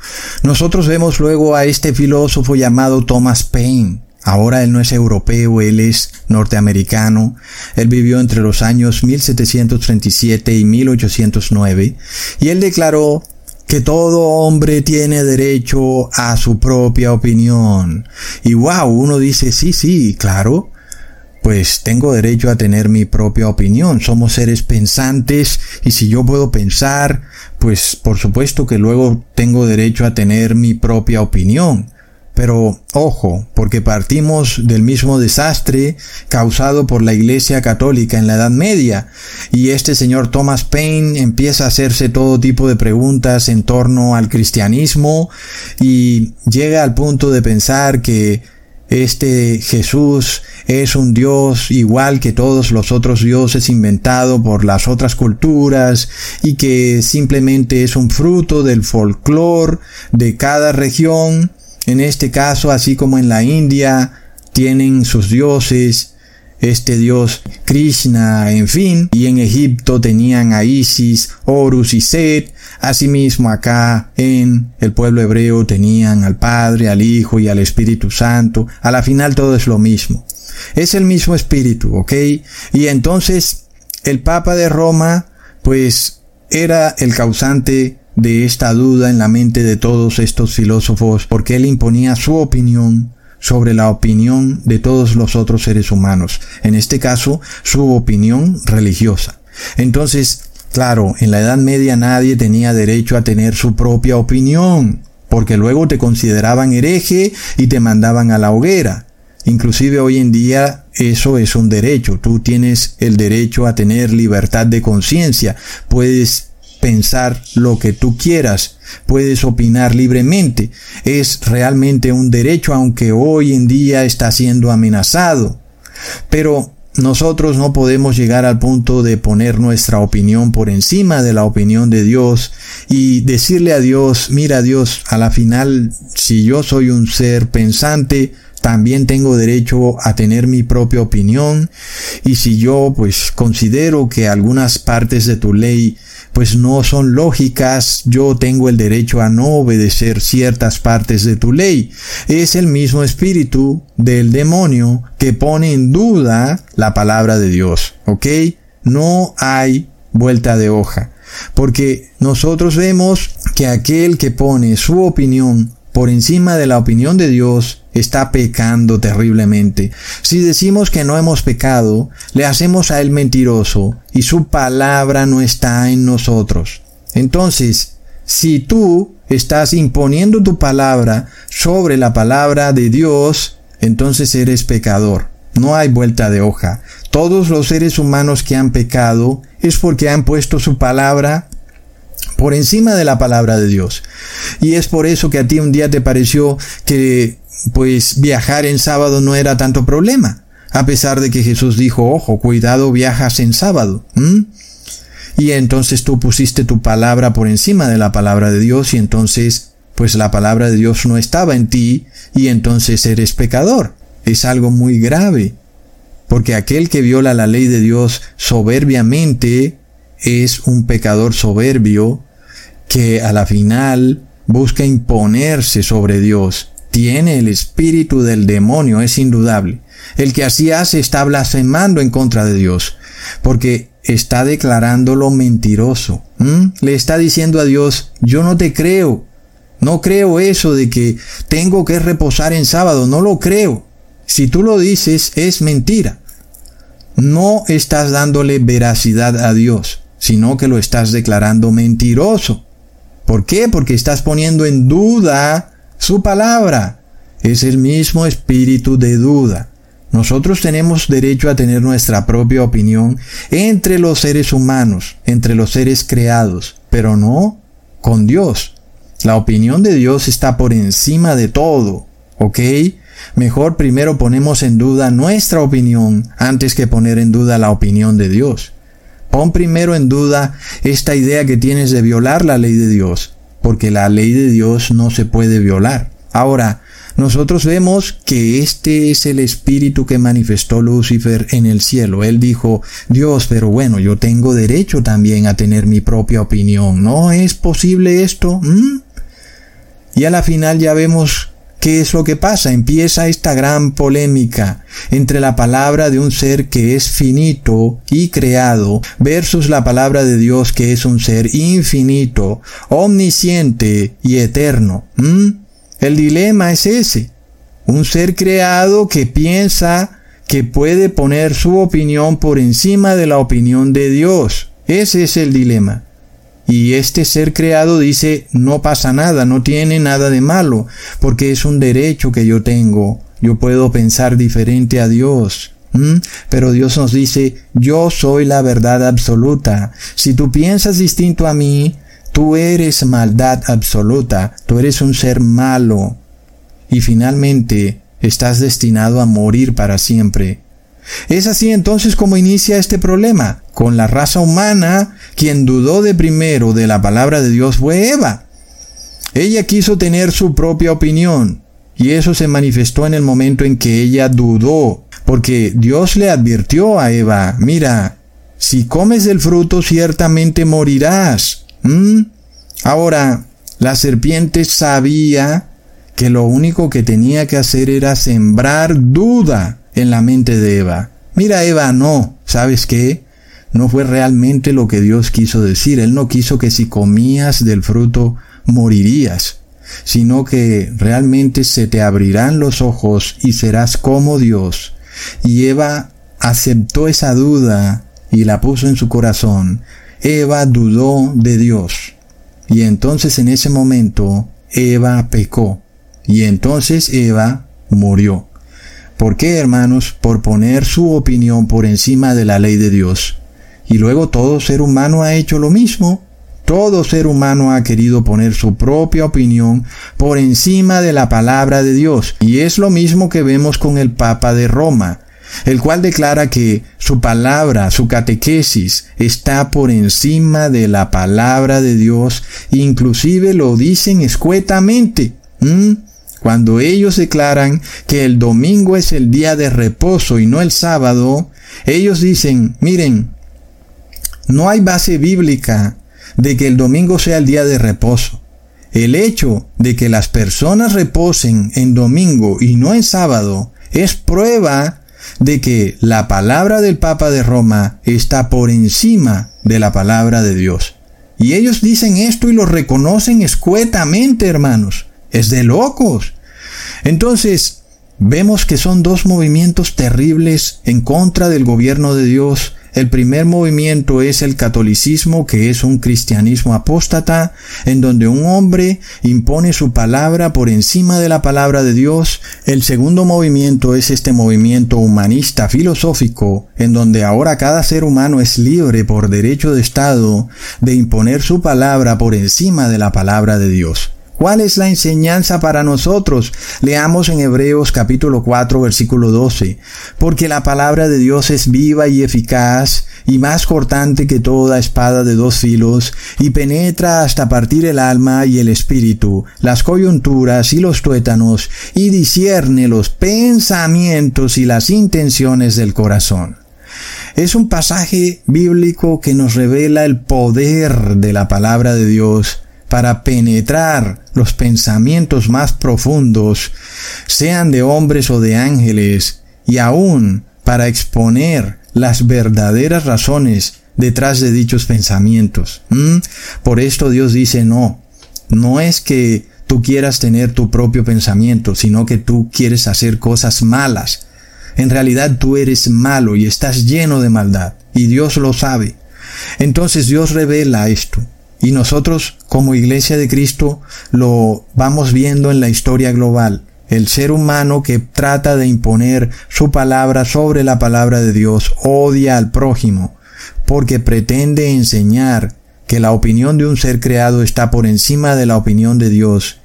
Speaker 1: Nosotros vemos luego a este filósofo llamado Thomas Paine. Ahora él no es europeo, él es norteamericano. Él vivió entre los años 1737 y 1809 y él declaró que todo hombre tiene derecho a su propia opinión. Y wow, uno dice, sí, sí, claro, pues tengo derecho a tener mi propia opinión. Somos seres pensantes y si yo puedo pensar, pues por supuesto que luego tengo derecho a tener mi propia opinión. Pero ojo, porque partimos del mismo desastre causado por la Iglesia Católica en la Edad Media, y este señor Thomas Paine empieza a hacerse todo tipo de preguntas en torno al cristianismo y llega al punto de pensar que este Jesús es un Dios igual que todos los otros dioses inventados por las otras culturas y que simplemente es un fruto del folclore de cada región. En este caso, así como en la India, tienen sus dioses, este dios Krishna, en fin, y en Egipto tenían a Isis, Horus y Set, Asimismo acá en el pueblo hebreo tenían al Padre, al Hijo y al Espíritu Santo. A la final todo es lo mismo. Es el mismo Espíritu, ¿ok? Y entonces el Papa de Roma pues era el causante de esta duda en la mente de todos estos filósofos porque él imponía su opinión sobre la opinión de todos los otros seres humanos, en este caso su opinión religiosa. Entonces, Claro, en la Edad Media nadie tenía derecho a tener su propia opinión, porque luego te consideraban hereje y te mandaban a la hoguera. Inclusive hoy en día eso es un derecho. Tú tienes el derecho a tener libertad de conciencia. Puedes pensar lo que tú quieras. Puedes opinar libremente. Es realmente un derecho aunque hoy en día está siendo amenazado. Pero nosotros no podemos llegar al punto de poner nuestra opinión por encima de la opinión de Dios y decirle a Dios, mira Dios, a la final, si yo soy un ser pensante, también tengo derecho a tener mi propia opinión y si yo pues considero que algunas partes de tu ley pues no son lógicas, yo tengo el derecho a no obedecer ciertas partes de tu ley. Es el mismo espíritu del demonio que pone en duda la palabra de Dios, ¿ok? No hay vuelta de hoja, porque nosotros vemos que aquel que pone su opinión por encima de la opinión de Dios, está pecando terriblemente. Si decimos que no hemos pecado, le hacemos a Él mentiroso y su palabra no está en nosotros. Entonces, si tú estás imponiendo tu palabra sobre la palabra de Dios, entonces eres pecador. No hay vuelta de hoja. Todos los seres humanos que han pecado es porque han puesto su palabra por encima de la palabra de Dios. Y es por eso que a ti un día te pareció que pues viajar en sábado no era tanto problema, a pesar de que Jesús dijo, ojo, cuidado, viajas en sábado. Y entonces tú pusiste tu palabra por encima de la palabra de Dios y entonces pues la palabra de Dios no estaba en ti y entonces eres pecador. Es algo muy grave. Porque aquel que viola la ley de Dios soberbiamente es un pecador soberbio que a la final busca imponerse sobre Dios. Tiene el espíritu del demonio, es indudable. El que así hace está blasfemando en contra de Dios, porque está declarándolo mentiroso. Le está diciendo a Dios, yo no te creo. No creo eso de que tengo que reposar en sábado, no lo creo. Si tú lo dices, es mentira. No estás dándole veracidad a Dios. Sino que lo estás declarando mentiroso. ¿Por qué? Porque estás poniendo en duda su palabra. Es el mismo espíritu de duda. Nosotros tenemos derecho a tener nuestra propia opinión entre los seres humanos, entre los seres creados, pero no con Dios. La opinión de Dios está por encima de todo, ¿ok? Mejor primero ponemos en duda nuestra opinión antes que poner en duda la opinión de Dios. Pon primero en duda esta idea que tienes de violar la ley de Dios, porque la ley de Dios no se puede violar. Ahora, nosotros vemos que este es el espíritu que manifestó Lucifer en el cielo. Él dijo, Dios, pero bueno, yo tengo derecho también a tener mi propia opinión. ¿No es posible esto? ¿Mm? Y a la final ya vemos ¿Qué es lo que pasa? Empieza esta gran polémica entre la palabra de un ser que es finito y creado versus la palabra de Dios que es un ser infinito, omnisciente y eterno. ¿Mm? El dilema es ese. Un ser creado que piensa que puede poner su opinión por encima de la opinión de Dios. Ese es el dilema. Y este ser creado dice, no pasa nada, no tiene nada de malo, porque es un derecho que yo tengo. Yo puedo pensar diferente a Dios. Pero Dios nos dice, yo soy la verdad absoluta. Si tú piensas distinto a mí, Tú eres maldad absoluta, tú eres un ser malo y finalmente estás destinado a morir para siempre. Es así entonces como inicia este problema. Con la raza humana, quien dudó de primero de la palabra de Dios fue Eva. Ella quiso tener su propia opinión, y eso se manifestó en el momento en que ella dudó, porque Dios le advirtió a Eva, mira, si comes del fruto ciertamente morirás. Ahora, la serpiente sabía que lo único que tenía que hacer era sembrar duda en la mente de Eva. Mira, Eva, no, ¿sabes qué? No fue realmente lo que Dios quiso decir. Él no quiso que si comías del fruto morirías, sino que realmente se te abrirán los ojos y serás como Dios. Y Eva aceptó esa duda y la puso en su corazón. Eva dudó de Dios. Y entonces en ese momento Eva pecó. Y entonces Eva murió. ¿Por qué, hermanos? Por poner su opinión por encima de la ley de Dios. Y luego todo ser humano ha hecho lo mismo. Todo ser humano ha querido poner su propia opinión por encima de la palabra de Dios. Y es lo mismo que vemos con el Papa de Roma el cual declara que su palabra, su catequesis, está por encima de la palabra de Dios, inclusive lo dicen escuetamente. Cuando ellos declaran que el domingo es el día de reposo y no el sábado, ellos dicen, miren, no hay base bíblica de que el domingo sea el día de reposo. El hecho de que las personas reposen en domingo y no en sábado es prueba de que la palabra del Papa de Roma está por encima de la palabra de Dios. Y ellos dicen esto y lo reconocen escuetamente, hermanos. Es de locos. Entonces, vemos que son dos movimientos terribles en contra del gobierno de Dios el primer movimiento es el catolicismo, que es un cristianismo apóstata, en donde un hombre impone su palabra por encima de la palabra de Dios. El segundo movimiento es este movimiento humanista filosófico, en donde ahora cada ser humano es libre por derecho de Estado de imponer su palabra por encima de la palabra de Dios. ¿Cuál es la enseñanza para nosotros? Leamos en Hebreos capítulo 4 versículo 12. Porque la palabra de Dios es viva y eficaz y más cortante que toda espada de dos filos y penetra hasta partir el alma y el espíritu, las coyunturas y los tuétanos y discierne los pensamientos y las intenciones del corazón. Es un pasaje bíblico que nos revela el poder de la palabra de Dios para penetrar los pensamientos más profundos, sean de hombres o de ángeles, y aún para exponer las verdaderas razones detrás de dichos pensamientos. ¿Mm? Por esto Dios dice no, no es que tú quieras tener tu propio pensamiento, sino que tú quieres hacer cosas malas. En realidad tú eres malo y estás lleno de maldad, y Dios lo sabe. Entonces Dios revela esto. Y nosotros, como Iglesia de Cristo, lo vamos viendo en la historia global. El ser humano que trata de imponer su palabra sobre la palabra de Dios odia al prójimo, porque pretende enseñar que la opinión de un ser creado está por encima de la opinión de Dios.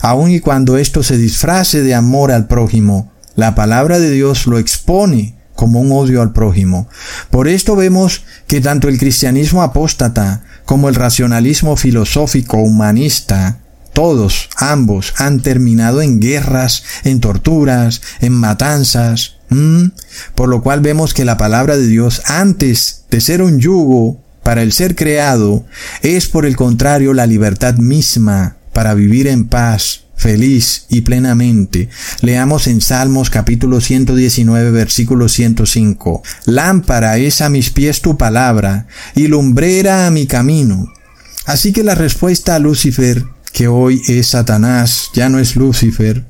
Speaker 1: Aun y cuando esto se disfrace de amor al prójimo, la palabra de Dios lo expone como un odio al prójimo. Por esto vemos que tanto el cristianismo apóstata como el racionalismo filosófico humanista, todos, ambos, han terminado en guerras, en torturas, en matanzas, por lo cual vemos que la palabra de Dios, antes de ser un yugo para el ser creado, es por el contrario la libertad misma para vivir en paz, feliz y plenamente. Leamos en Salmos capítulo 119 versículo 105. Lámpara es a mis pies tu palabra y lumbrera a mi camino. Así que la respuesta a Lucifer, que hoy es Satanás, ya no es Lucifer,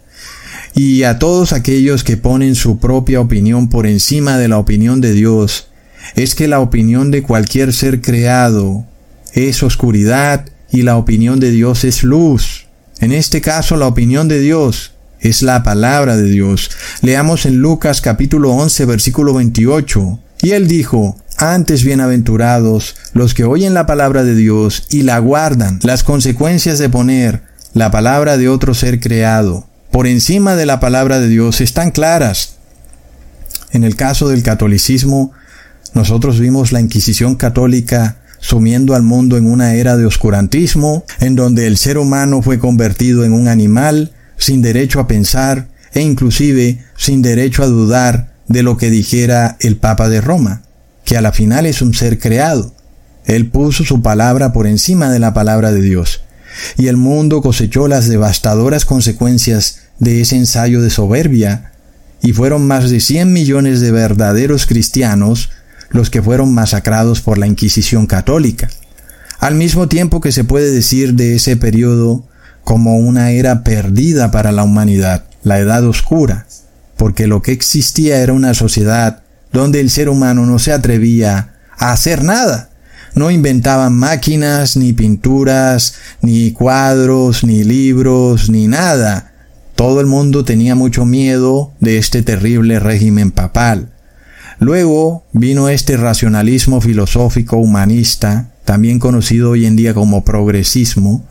Speaker 1: y a todos aquellos que ponen su propia opinión por encima de la opinión de Dios, es que la opinión de cualquier ser creado es oscuridad y la opinión de Dios es luz. En este caso, la opinión de Dios es la palabra de Dios. Leamos en Lucas capítulo 11 versículo 28. Y él dijo, antes bienaventurados los que oyen la palabra de Dios y la guardan. Las consecuencias de poner la palabra de otro ser creado por encima de la palabra de Dios están claras. En el caso del catolicismo, nosotros vimos la Inquisición católica sumiendo al mundo en una era de oscurantismo, en donde el ser humano fue convertido en un animal, sin derecho a pensar e inclusive sin derecho a dudar de lo que dijera el Papa de Roma, que a la final es un ser creado. Él puso su palabra por encima de la palabra de Dios, y el mundo cosechó las devastadoras consecuencias de ese ensayo de soberbia, y fueron más de 100 millones de verdaderos cristianos los que fueron masacrados por la Inquisición católica, al mismo tiempo que se puede decir de ese periodo como una era perdida para la humanidad, la Edad Oscura, porque lo que existía era una sociedad donde el ser humano no se atrevía a hacer nada. No inventaban máquinas, ni pinturas, ni cuadros, ni libros, ni nada. Todo el mundo tenía mucho miedo de este terrible régimen papal. Luego vino este racionalismo filosófico humanista, también conocido hoy en día como progresismo,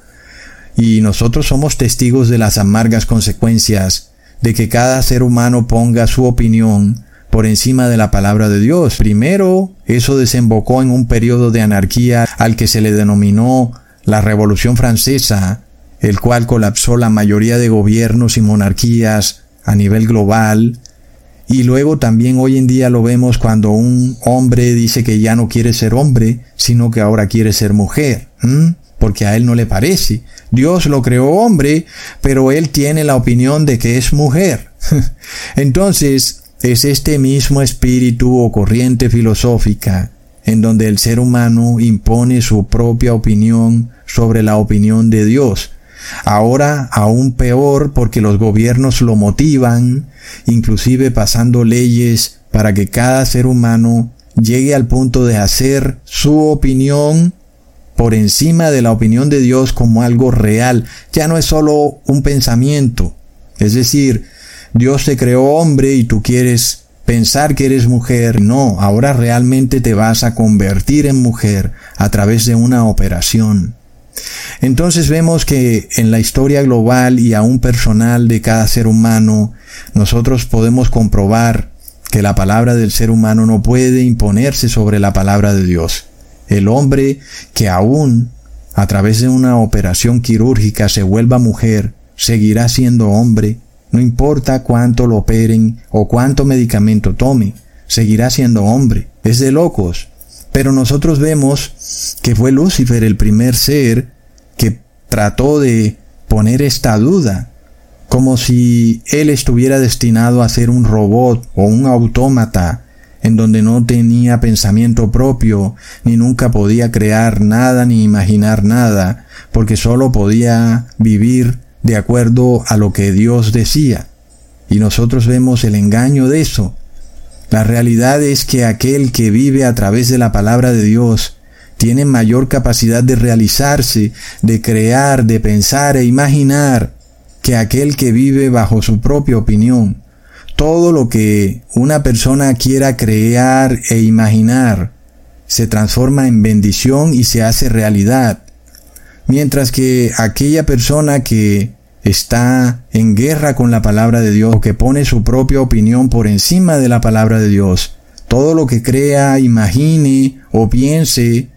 Speaker 1: y nosotros somos testigos de las amargas consecuencias de que cada ser humano ponga su opinión por encima de la palabra de Dios. Primero, eso desembocó en un periodo de anarquía al que se le denominó la Revolución Francesa, el cual colapsó la mayoría de gobiernos y monarquías a nivel global, y luego también hoy en día lo vemos cuando un hombre dice que ya no quiere ser hombre, sino que ahora quiere ser mujer, porque a él no le parece. Dios lo creó hombre, pero él tiene la opinión de que es mujer. Entonces, es este mismo espíritu o corriente filosófica en donde el ser humano impone su propia opinión sobre la opinión de Dios, Ahora aún peor porque los gobiernos lo motivan, inclusive pasando leyes para que cada ser humano llegue al punto de hacer su opinión por encima de la opinión de Dios como algo real. Ya no es solo un pensamiento. Es decir, Dios te creó hombre y tú quieres pensar que eres mujer. No, ahora realmente te vas a convertir en mujer a través de una operación. Entonces vemos que en la historia global y aún personal de cada ser humano, nosotros podemos comprobar que la palabra del ser humano no puede imponerse sobre la palabra de Dios. El hombre que aún a través de una operación quirúrgica se vuelva mujer, seguirá siendo hombre, no importa cuánto lo operen o cuánto medicamento tome, seguirá siendo hombre. Es de locos. Pero nosotros vemos que fue Lucifer el primer ser que trató de poner esta duda, como si él estuviera destinado a ser un robot o un autómata, en donde no tenía pensamiento propio, ni nunca podía crear nada ni imaginar nada, porque solo podía vivir de acuerdo a lo que Dios decía. Y nosotros vemos el engaño de eso. La realidad es que aquel que vive a través de la palabra de Dios tiene mayor capacidad de realizarse, de crear, de pensar e imaginar que aquel que vive bajo su propia opinión. Todo lo que una persona quiera crear e imaginar se transforma en bendición y se hace realidad. Mientras que aquella persona que está en guerra con la palabra de Dios, que pone su propia opinión por encima de la palabra de Dios, todo lo que crea, imagine o piense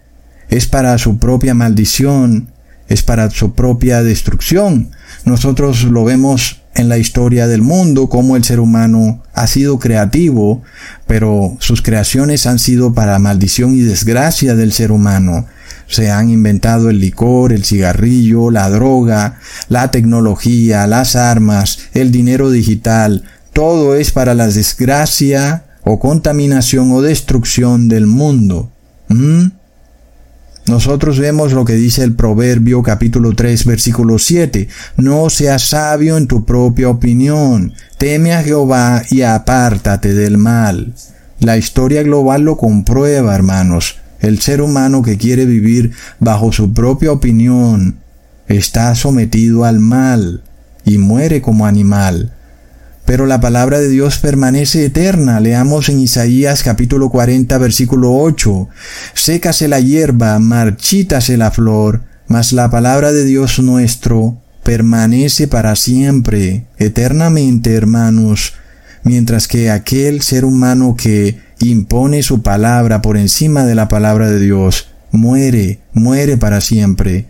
Speaker 1: es para su propia maldición, es para su propia destrucción. Nosotros lo vemos en la historia del mundo, como el ser humano ha sido creativo, pero sus creaciones han sido para maldición y desgracia del ser humano. Se han inventado el licor, el cigarrillo, la droga, la tecnología, las armas, el dinero digital. Todo es para la desgracia o contaminación o destrucción del mundo. ¿Mm? Nosotros vemos lo que dice el Proverbio capítulo 3 versículo 7. No seas sabio en tu propia opinión. Teme a Jehová y apártate del mal. La historia global lo comprueba, hermanos. El ser humano que quiere vivir bajo su propia opinión está sometido al mal y muere como animal. Pero la palabra de Dios permanece eterna. Leamos en Isaías capítulo 40 versículo 8. Sécase la hierba, marchítase la flor, mas la palabra de Dios nuestro permanece para siempre, eternamente, hermanos, mientras que aquel ser humano que impone su palabra por encima de la palabra de Dios, muere, muere para siempre.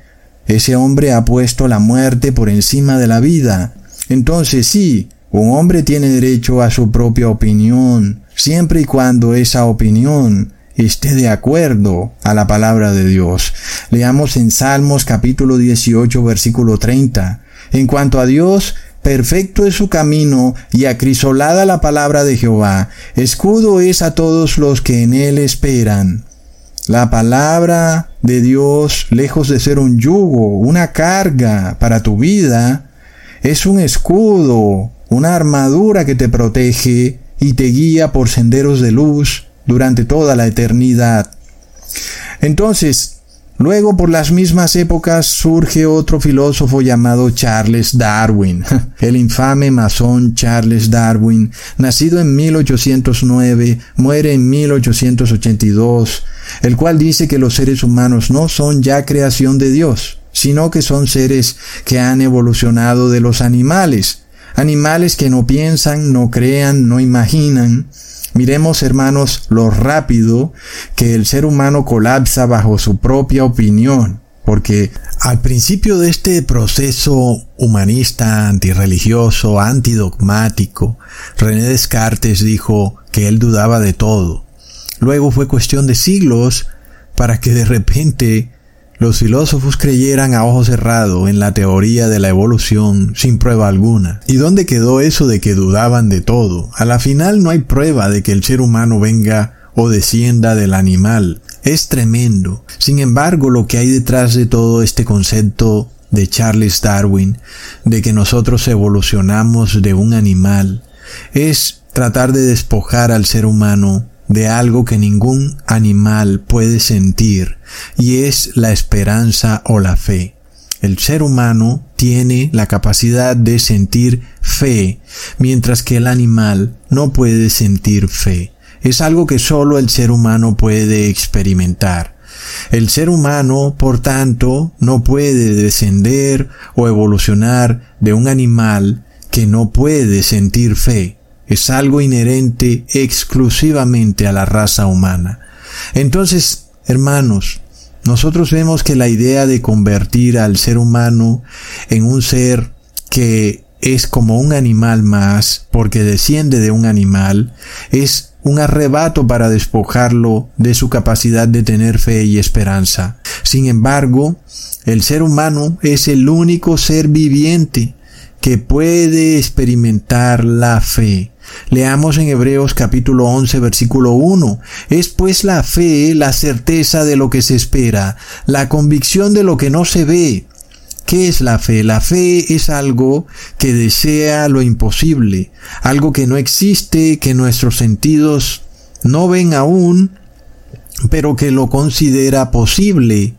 Speaker 1: Ese hombre ha puesto la muerte por encima de la vida. Entonces sí, un hombre tiene derecho a su propia opinión, siempre y cuando esa opinión esté de acuerdo a la palabra de Dios. Leamos en Salmos capítulo 18 versículo 30. En cuanto a Dios, perfecto es su camino y acrisolada la palabra de Jehová. Escudo es a todos los que en él esperan. La palabra de Dios, lejos de ser un yugo, una carga para tu vida, es un escudo una armadura que te protege y te guía por senderos de luz durante toda la eternidad. Entonces, Luego, por las mismas épocas, surge otro filósofo llamado Charles Darwin, el infame masón Charles Darwin, nacido en 1809, muere en 1882, el cual dice que los seres humanos no son ya creación de Dios, sino que son seres que han evolucionado de los animales, Animales que no piensan, no crean, no imaginan. Miremos, hermanos, lo rápido que el ser humano colapsa bajo su propia opinión. Porque al principio de este proceso humanista, antirreligioso, antidogmático, René Descartes dijo que él dudaba de todo. Luego fue cuestión de siglos para que de repente los filósofos creyeran a ojo cerrado en la teoría de la evolución sin prueba alguna. ¿Y dónde quedó eso de que dudaban de todo? A la final no hay prueba de que el ser humano venga o descienda del animal. Es tremendo. Sin embargo, lo que hay detrás de todo este concepto de Charles Darwin, de que nosotros evolucionamos de un animal, es tratar de despojar al ser humano de algo que ningún animal puede sentir, y es la esperanza o la fe. El ser humano tiene la capacidad de sentir fe, mientras que el animal no puede sentir fe. Es algo que solo el ser humano puede experimentar. El ser humano, por tanto, no puede descender o evolucionar de un animal que no puede sentir fe es algo inherente exclusivamente a la raza humana. Entonces, hermanos, nosotros vemos que la idea de convertir al ser humano en un ser que es como un animal más, porque desciende de un animal, es un arrebato para despojarlo de su capacidad de tener fe y esperanza. Sin embargo, el ser humano es el único ser viviente que puede experimentar la fe. Leamos en Hebreos capítulo 11 versículo 1. Es pues la fe la certeza de lo que se espera, la convicción de lo que no se ve. ¿Qué es la fe? La fe es algo que desea lo imposible, algo que no existe, que nuestros sentidos no ven aún, pero que lo considera posible.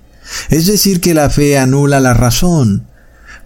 Speaker 1: Es decir, que la fe anula la razón,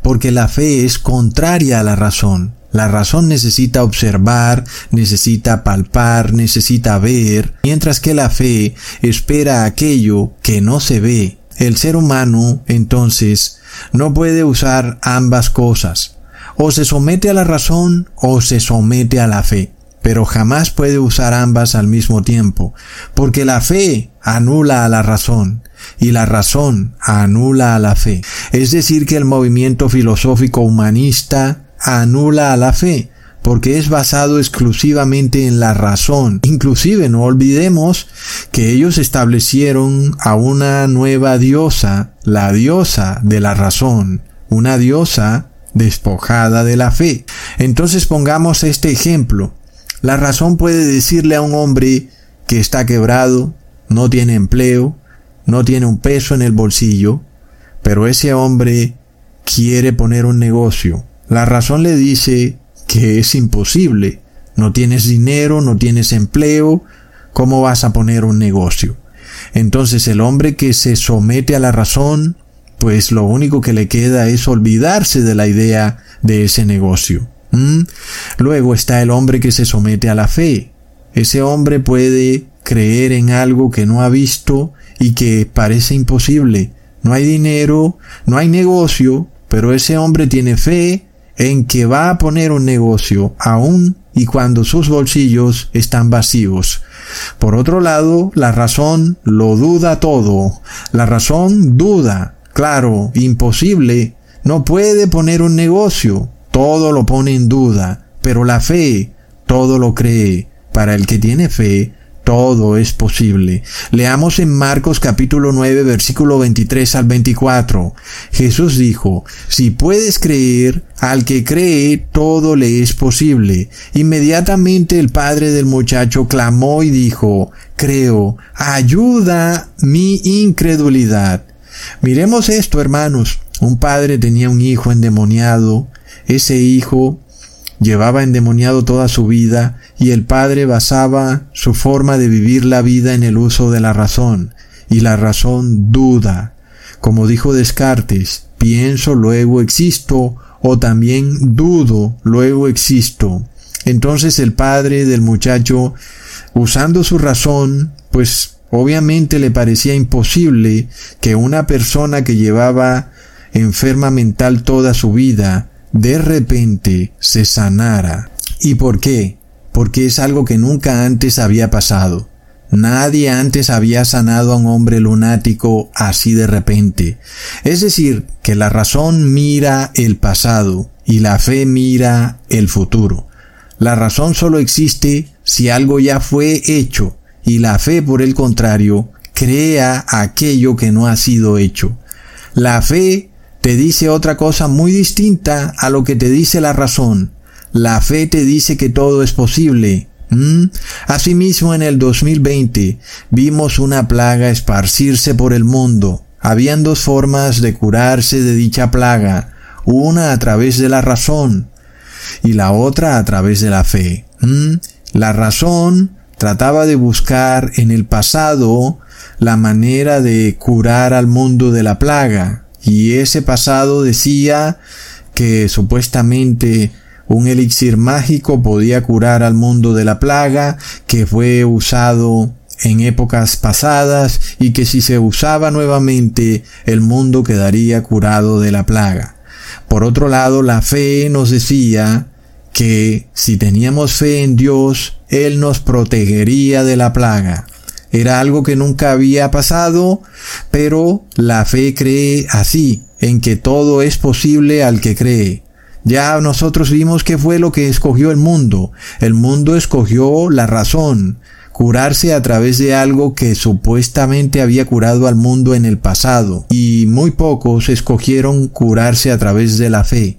Speaker 1: porque la fe es contraria a la razón. La razón necesita observar, necesita palpar, necesita ver, mientras que la fe espera aquello que no se ve. El ser humano, entonces, no puede usar ambas cosas. O se somete a la razón o se somete a la fe. Pero jamás puede usar ambas al mismo tiempo, porque la fe anula a la razón y la razón anula a la fe. Es decir, que el movimiento filosófico humanista anula a la fe, porque es basado exclusivamente en la razón. Inclusive no olvidemos que ellos establecieron a una nueva diosa, la diosa de la razón, una diosa despojada de la fe. Entonces pongamos este ejemplo. La razón puede decirle a un hombre que está quebrado, no tiene empleo, no tiene un peso en el bolsillo, pero ese hombre quiere poner un negocio, la razón le dice que es imposible. No tienes dinero, no tienes empleo, ¿cómo vas a poner un negocio? Entonces el hombre que se somete a la razón, pues lo único que le queda es olvidarse de la idea de ese negocio. Luego está el hombre que se somete a la fe. Ese hombre puede creer en algo que no ha visto y que parece imposible. No hay dinero, no hay negocio, pero ese hombre tiene fe en que va a poner un negocio aún y cuando sus bolsillos están vacíos. Por otro lado, la razón lo duda todo. La razón duda. Claro, imposible. No puede poner un negocio. Todo lo pone en duda. Pero la fe, todo lo cree. Para el que tiene fe, todo es posible. Leamos en Marcos capítulo 9 versículo 23 al 24. Jesús dijo, si puedes creer, al que cree, todo le es posible. Inmediatamente el padre del muchacho clamó y dijo, creo, ayuda mi incredulidad. Miremos esto, hermanos. Un padre tenía un hijo endemoniado. Ese hijo llevaba endemoniado toda su vida y el padre basaba su forma de vivir la vida en el uso de la razón, y la razón duda. Como dijo Descartes, pienso, luego existo, o también dudo, luego existo. Entonces el padre del muchacho, usando su razón, pues obviamente le parecía imposible que una persona que llevaba enferma mental toda su vida, de repente se sanara. ¿Y por qué? porque es algo que nunca antes había pasado. Nadie antes había sanado a un hombre lunático así de repente. Es decir, que la razón mira el pasado y la fe mira el futuro. La razón solo existe si algo ya fue hecho y la fe, por el contrario, crea aquello que no ha sido hecho. La fe te dice otra cosa muy distinta a lo que te dice la razón. La fe te dice que todo es posible. Asimismo, en el 2020 vimos una plaga esparcirse por el mundo. Habían dos formas de curarse de dicha plaga, una a través de la razón y la otra a través de la fe. La razón trataba de buscar en el pasado la manera de curar al mundo de la plaga, y ese pasado decía que supuestamente un elixir mágico podía curar al mundo de la plaga, que fue usado en épocas pasadas y que si se usaba nuevamente el mundo quedaría curado de la plaga. Por otro lado, la fe nos decía que si teníamos fe en Dios, Él nos protegería de la plaga. Era algo que nunca había pasado, pero la fe cree así, en que todo es posible al que cree. Ya nosotros vimos qué fue lo que escogió el mundo. El mundo escogió la razón, curarse a través de algo que supuestamente había curado al mundo en el pasado, y muy pocos escogieron curarse a través de la fe.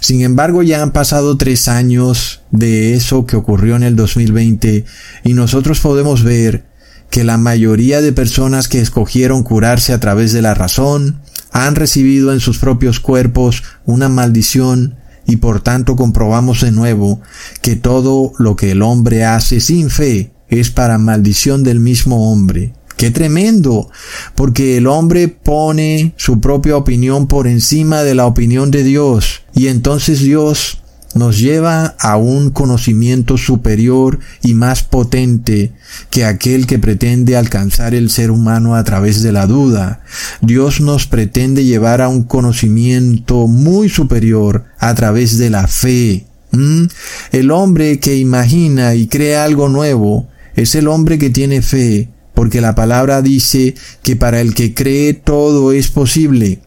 Speaker 1: Sin embargo, ya han pasado tres años de eso que ocurrió en el 2020, y nosotros podemos ver que la mayoría de personas que escogieron curarse a través de la razón han recibido en sus propios cuerpos una maldición y por tanto comprobamos de nuevo que todo lo que el hombre hace sin fe es para maldición del mismo hombre. Qué tremendo, porque el hombre pone su propia opinión por encima de la opinión de Dios y entonces Dios nos lleva a un conocimiento superior y más potente que aquel que pretende alcanzar el ser humano a través de la duda. Dios nos pretende llevar a un conocimiento muy superior a través de la fe. ¿Mm? El hombre que imagina y crea algo nuevo es el hombre que tiene fe, porque la palabra dice que para el que cree todo es posible.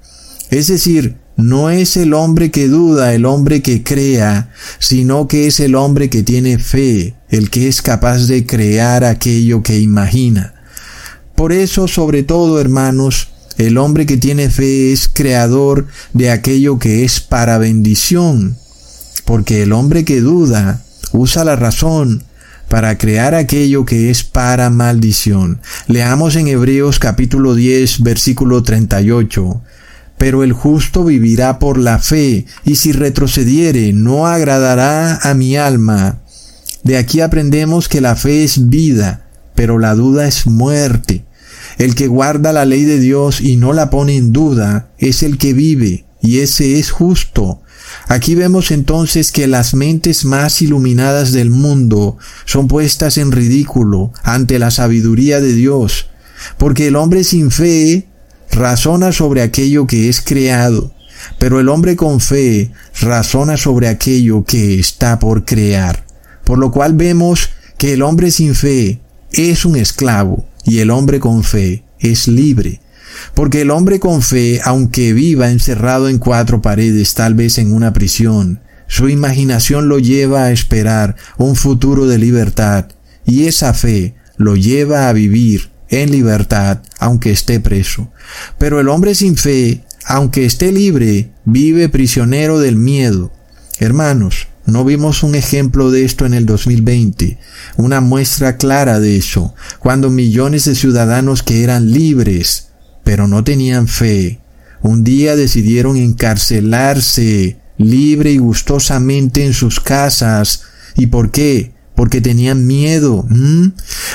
Speaker 1: Es decir, no es el hombre que duda, el hombre que crea, sino que es el hombre que tiene fe, el que es capaz de crear aquello que imagina. Por eso, sobre todo, hermanos, el hombre que tiene fe es creador de aquello que es para bendición, porque el hombre que duda usa la razón para crear aquello que es para maldición. Leamos en Hebreos capítulo 10, versículo 38 pero el justo vivirá por la fe, y si retrocediere no agradará a mi alma. De aquí aprendemos que la fe es vida, pero la duda es muerte. El que guarda la ley de Dios y no la pone en duda es el que vive, y ese es justo. Aquí vemos entonces que las mentes más iluminadas del mundo son puestas en ridículo ante la sabiduría de Dios, porque el hombre sin fe razona sobre aquello que es creado, pero el hombre con fe razona sobre aquello que está por crear. Por lo cual vemos que el hombre sin fe es un esclavo y el hombre con fe es libre. Porque el hombre con fe, aunque viva encerrado en cuatro paredes, tal vez en una prisión, su imaginación lo lleva a esperar un futuro de libertad y esa fe lo lleva a vivir en libertad, aunque esté preso. Pero el hombre sin fe, aunque esté libre, vive prisionero del miedo. Hermanos, ¿no vimos un ejemplo de esto en el 2020? Una muestra clara de eso, cuando millones de ciudadanos que eran libres, pero no tenían fe, un día decidieron encarcelarse libre y gustosamente en sus casas. ¿Y por qué? Porque tenían miedo.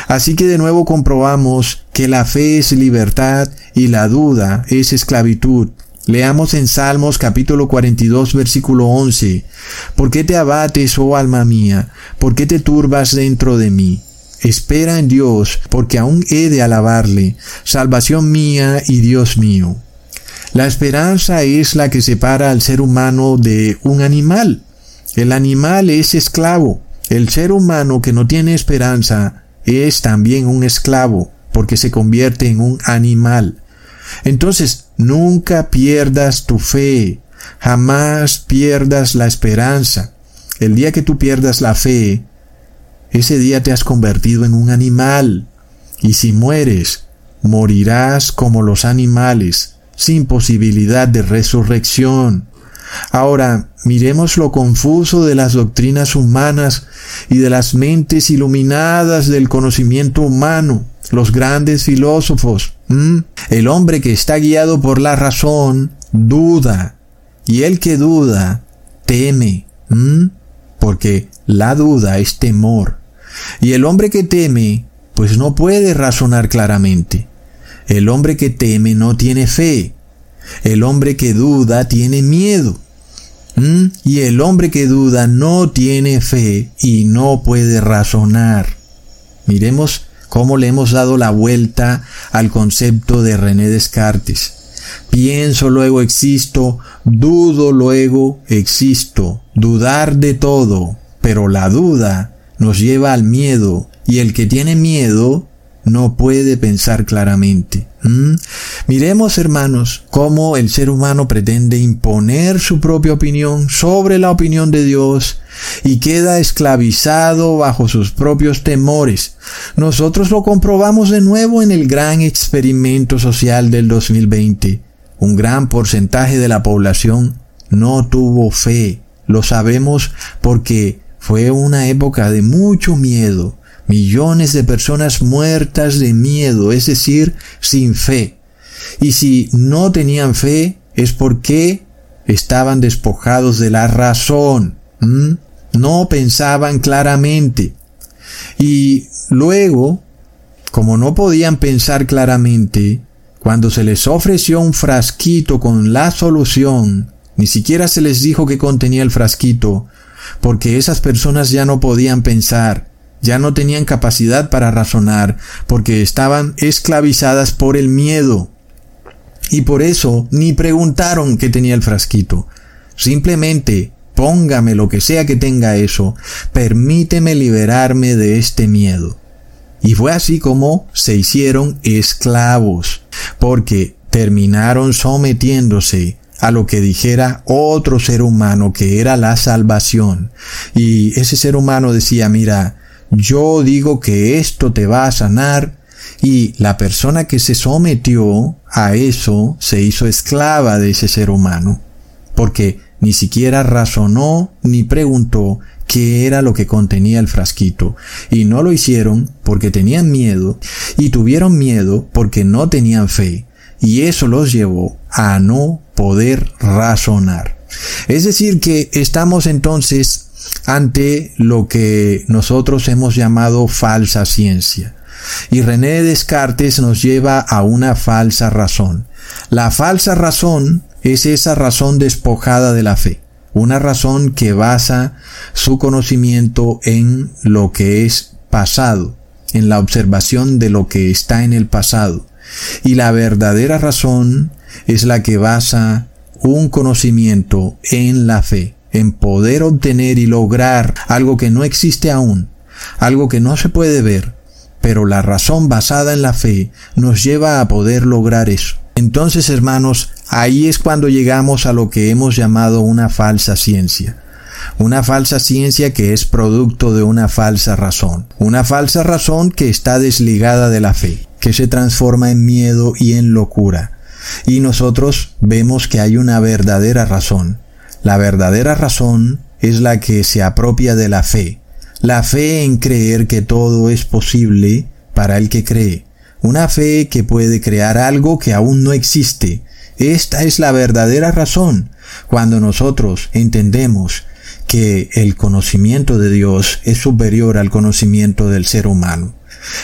Speaker 1: Así que de nuevo comprobamos que la fe es libertad y la duda es esclavitud. Leamos en Salmos capítulo 42 versículo 11. ¿Por qué te abates, oh alma mía? ¿Por qué te turbas dentro de mí? Espera en Dios, porque aún he de alabarle, salvación mía y Dios mío. La esperanza es la que separa al ser humano de un animal. El animal es esclavo, el ser humano que no tiene esperanza es también un esclavo porque se convierte en un animal. Entonces, nunca pierdas tu fe, jamás pierdas la esperanza. El día que tú pierdas la fe, ese día te has convertido en un animal. Y si mueres, morirás como los animales, sin posibilidad de resurrección. Ahora, miremos lo confuso de las doctrinas humanas y de las mentes iluminadas del conocimiento humano, los grandes filósofos. El hombre que está guiado por la razón duda, y el que duda teme, porque la duda es temor. Y el hombre que teme, pues no puede razonar claramente. El hombre que teme no tiene fe. El hombre que duda tiene miedo. Y el hombre que duda no tiene fe y no puede razonar. Miremos cómo le hemos dado la vuelta al concepto de René Descartes. Pienso, luego existo, dudo, luego existo. Dudar de todo, pero la duda nos lleva al miedo y el que tiene miedo no puede pensar claramente. ¿Mm? Miremos, hermanos, cómo el ser humano pretende imponer su propia opinión sobre la opinión de Dios y queda esclavizado bajo sus propios temores. Nosotros lo comprobamos de nuevo en el gran experimento social del 2020. Un gran porcentaje de la población no tuvo fe. Lo sabemos porque fue una época de mucho miedo, millones de personas muertas de miedo, es decir, sin fe. Y si no tenían fe es porque estaban despojados de la razón, no pensaban claramente. Y luego como no podían pensar claramente, cuando se les ofreció un frasquito con la solución, ni siquiera se les dijo que contenía el frasquito, porque esas personas ya no podían pensar, ya no tenían capacidad para razonar, porque estaban esclavizadas por el miedo. Y por eso ni preguntaron qué tenía el frasquito. Simplemente, póngame lo que sea que tenga eso, permíteme liberarme de este miedo. Y fue así como se hicieron esclavos, porque terminaron sometiéndose a lo que dijera otro ser humano que era la salvación. Y ese ser humano decía, mira, yo digo que esto te va a sanar. Y la persona que se sometió a eso se hizo esclava de ese ser humano, porque ni siquiera razonó ni preguntó qué era lo que contenía el frasquito, y no lo hicieron porque tenían miedo, y tuvieron miedo porque no tenían fe, y eso los llevó a no poder razonar. Es decir, que estamos entonces ante lo que nosotros hemos llamado falsa ciencia. Y René Descartes nos lleva a una falsa razón. La falsa razón es esa razón despojada de la fe, una razón que basa su conocimiento en lo que es pasado, en la observación de lo que está en el pasado. Y la verdadera razón es la que basa un conocimiento en la fe, en poder obtener y lograr algo que no existe aún, algo que no se puede ver, pero la razón basada en la fe nos lleva a poder lograr eso. Entonces, hermanos, ahí es cuando llegamos a lo que hemos llamado una falsa ciencia. Una falsa ciencia que es producto de una falsa razón. Una falsa razón que está desligada de la fe, que se transforma en miedo y en locura. Y nosotros vemos que hay una verdadera razón. La verdadera razón es la que se apropia de la fe. La fe en creer que todo es posible para el que cree. Una fe que puede crear algo que aún no existe. Esta es la verdadera razón. Cuando nosotros entendemos que el conocimiento de Dios es superior al conocimiento del ser humano.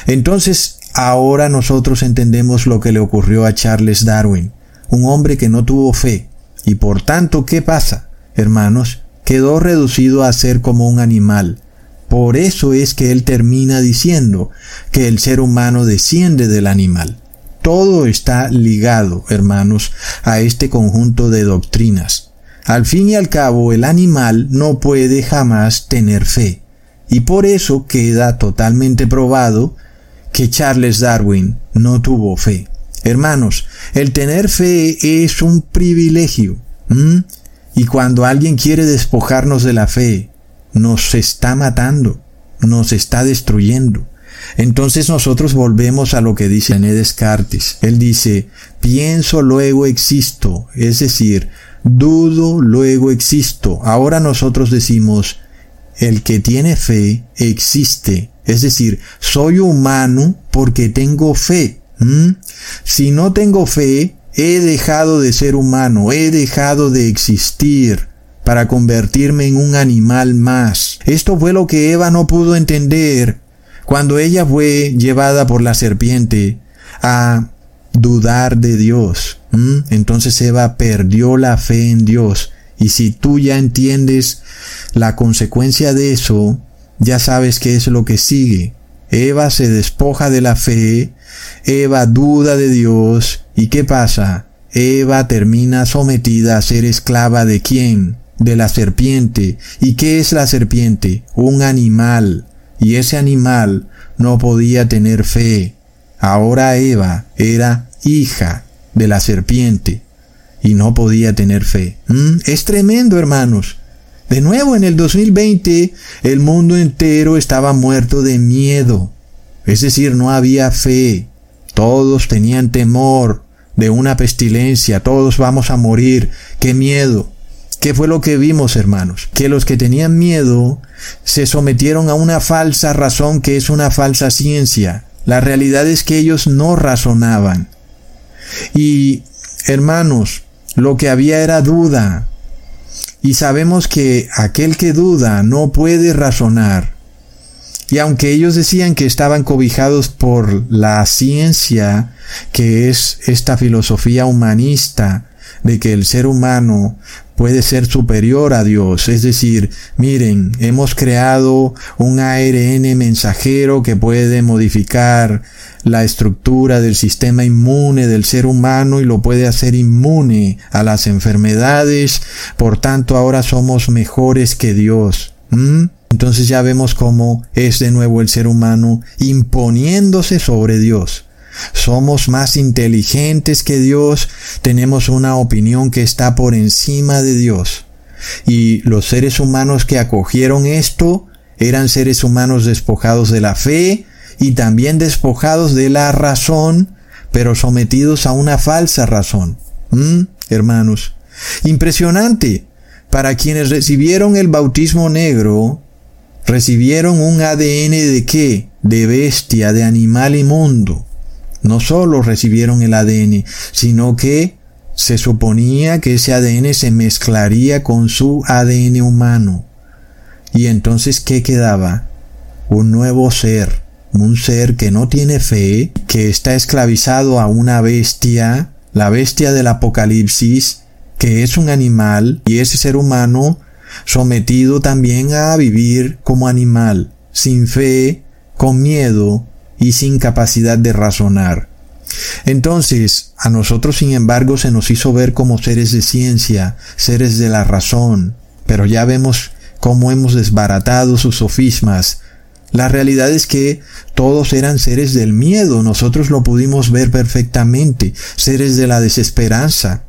Speaker 1: Entonces, ahora nosotros entendemos lo que le ocurrió a Charles Darwin, un hombre que no tuvo fe. Y por tanto, ¿qué pasa? Hermanos, quedó reducido a ser como un animal, por eso es que él termina diciendo que el ser humano desciende del animal. Todo está ligado, hermanos, a este conjunto de doctrinas. Al fin y al cabo, el animal no puede jamás tener fe. Y por eso queda totalmente probado que Charles Darwin no tuvo fe. Hermanos, el tener fe es un privilegio. Y cuando alguien quiere despojarnos de la fe, nos está matando, nos está destruyendo. Entonces nosotros volvemos a lo que dice René Descartes. Él dice, pienso, luego existo. Es decir, dudo, luego existo. Ahora nosotros decimos, el que tiene fe existe. Es decir, soy humano porque tengo fe. Si no tengo fe, he dejado de ser humano, he dejado de existir para convertirme en un animal más. Esto fue lo que Eva no pudo entender cuando ella fue llevada por la serpiente a dudar de Dios. Entonces Eva perdió la fe en Dios. Y si tú ya entiendes la consecuencia de eso, ya sabes qué es lo que sigue. Eva se despoja de la fe, Eva duda de Dios, ¿y qué pasa? Eva termina sometida a ser esclava de quién? de la serpiente. ¿Y qué es la serpiente? Un animal. Y ese animal no podía tener fe. Ahora Eva era hija de la serpiente y no podía tener fe. ¿Mm? Es tremendo, hermanos. De nuevo, en el 2020, el mundo entero estaba muerto de miedo. Es decir, no había fe. Todos tenían temor de una pestilencia. Todos vamos a morir. ¡Qué miedo! ¿Qué fue lo que vimos, hermanos? Que los que tenían miedo se sometieron a una falsa razón que es una falsa ciencia. La realidad es que ellos no razonaban. Y, hermanos, lo que había era duda. Y sabemos que aquel que duda no puede razonar. Y aunque ellos decían que estaban cobijados por la ciencia, que es esta filosofía humanista, de que el ser humano puede ser superior a Dios. Es decir, miren, hemos creado un ARN mensajero que puede modificar la estructura del sistema inmune del ser humano y lo puede hacer inmune a las enfermedades. Por tanto, ahora somos mejores que Dios. Entonces ya vemos cómo es de nuevo el ser humano imponiéndose sobre Dios. Somos más inteligentes que Dios, tenemos una opinión que está por encima de Dios. Y los seres humanos que acogieron esto eran seres humanos despojados de la fe y también despojados de la razón, pero sometidos a una falsa razón. ¿Mm? Hermanos, impresionante. Para quienes recibieron el bautismo negro, recibieron un ADN de qué? De bestia, de animal inmundo no solo recibieron el ADN, sino que se suponía que ese ADN se mezclaría con su ADN humano. Y entonces, ¿qué quedaba? Un nuevo ser, un ser que no tiene fe, que está esclavizado a una bestia, la bestia del Apocalipsis, que es un animal, y ese ser humano sometido también a vivir como animal, sin fe, con miedo, y sin capacidad de razonar. Entonces, a nosotros, sin embargo, se nos hizo ver como seres de ciencia, seres de la razón, pero ya vemos cómo hemos desbaratado sus sofismas. La realidad es que todos eran seres del miedo, nosotros lo pudimos ver perfectamente, seres de la desesperanza,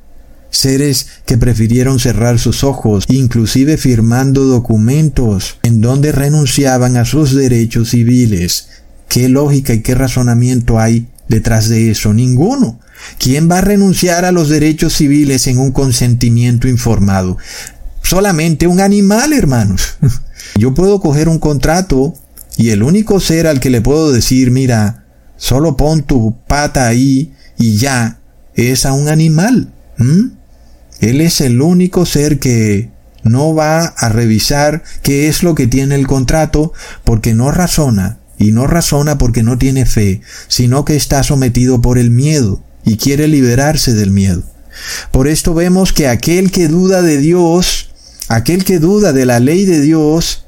Speaker 1: seres que prefirieron cerrar sus ojos, inclusive firmando documentos en donde renunciaban a sus derechos civiles, ¿Qué lógica y qué razonamiento hay detrás de eso? Ninguno. ¿Quién va a renunciar a los derechos civiles en un consentimiento informado? Solamente un animal, hermanos. Yo puedo coger un contrato y el único ser al que le puedo decir, mira, solo pon tu pata ahí y ya, es a un animal. Él es el único ser que no va a revisar qué es lo que tiene el contrato porque no razona, y no razona porque no tiene fe, sino que está sometido por el miedo y quiere liberarse del miedo. Por esto vemos que aquel que duda de Dios, aquel que duda de la ley de Dios,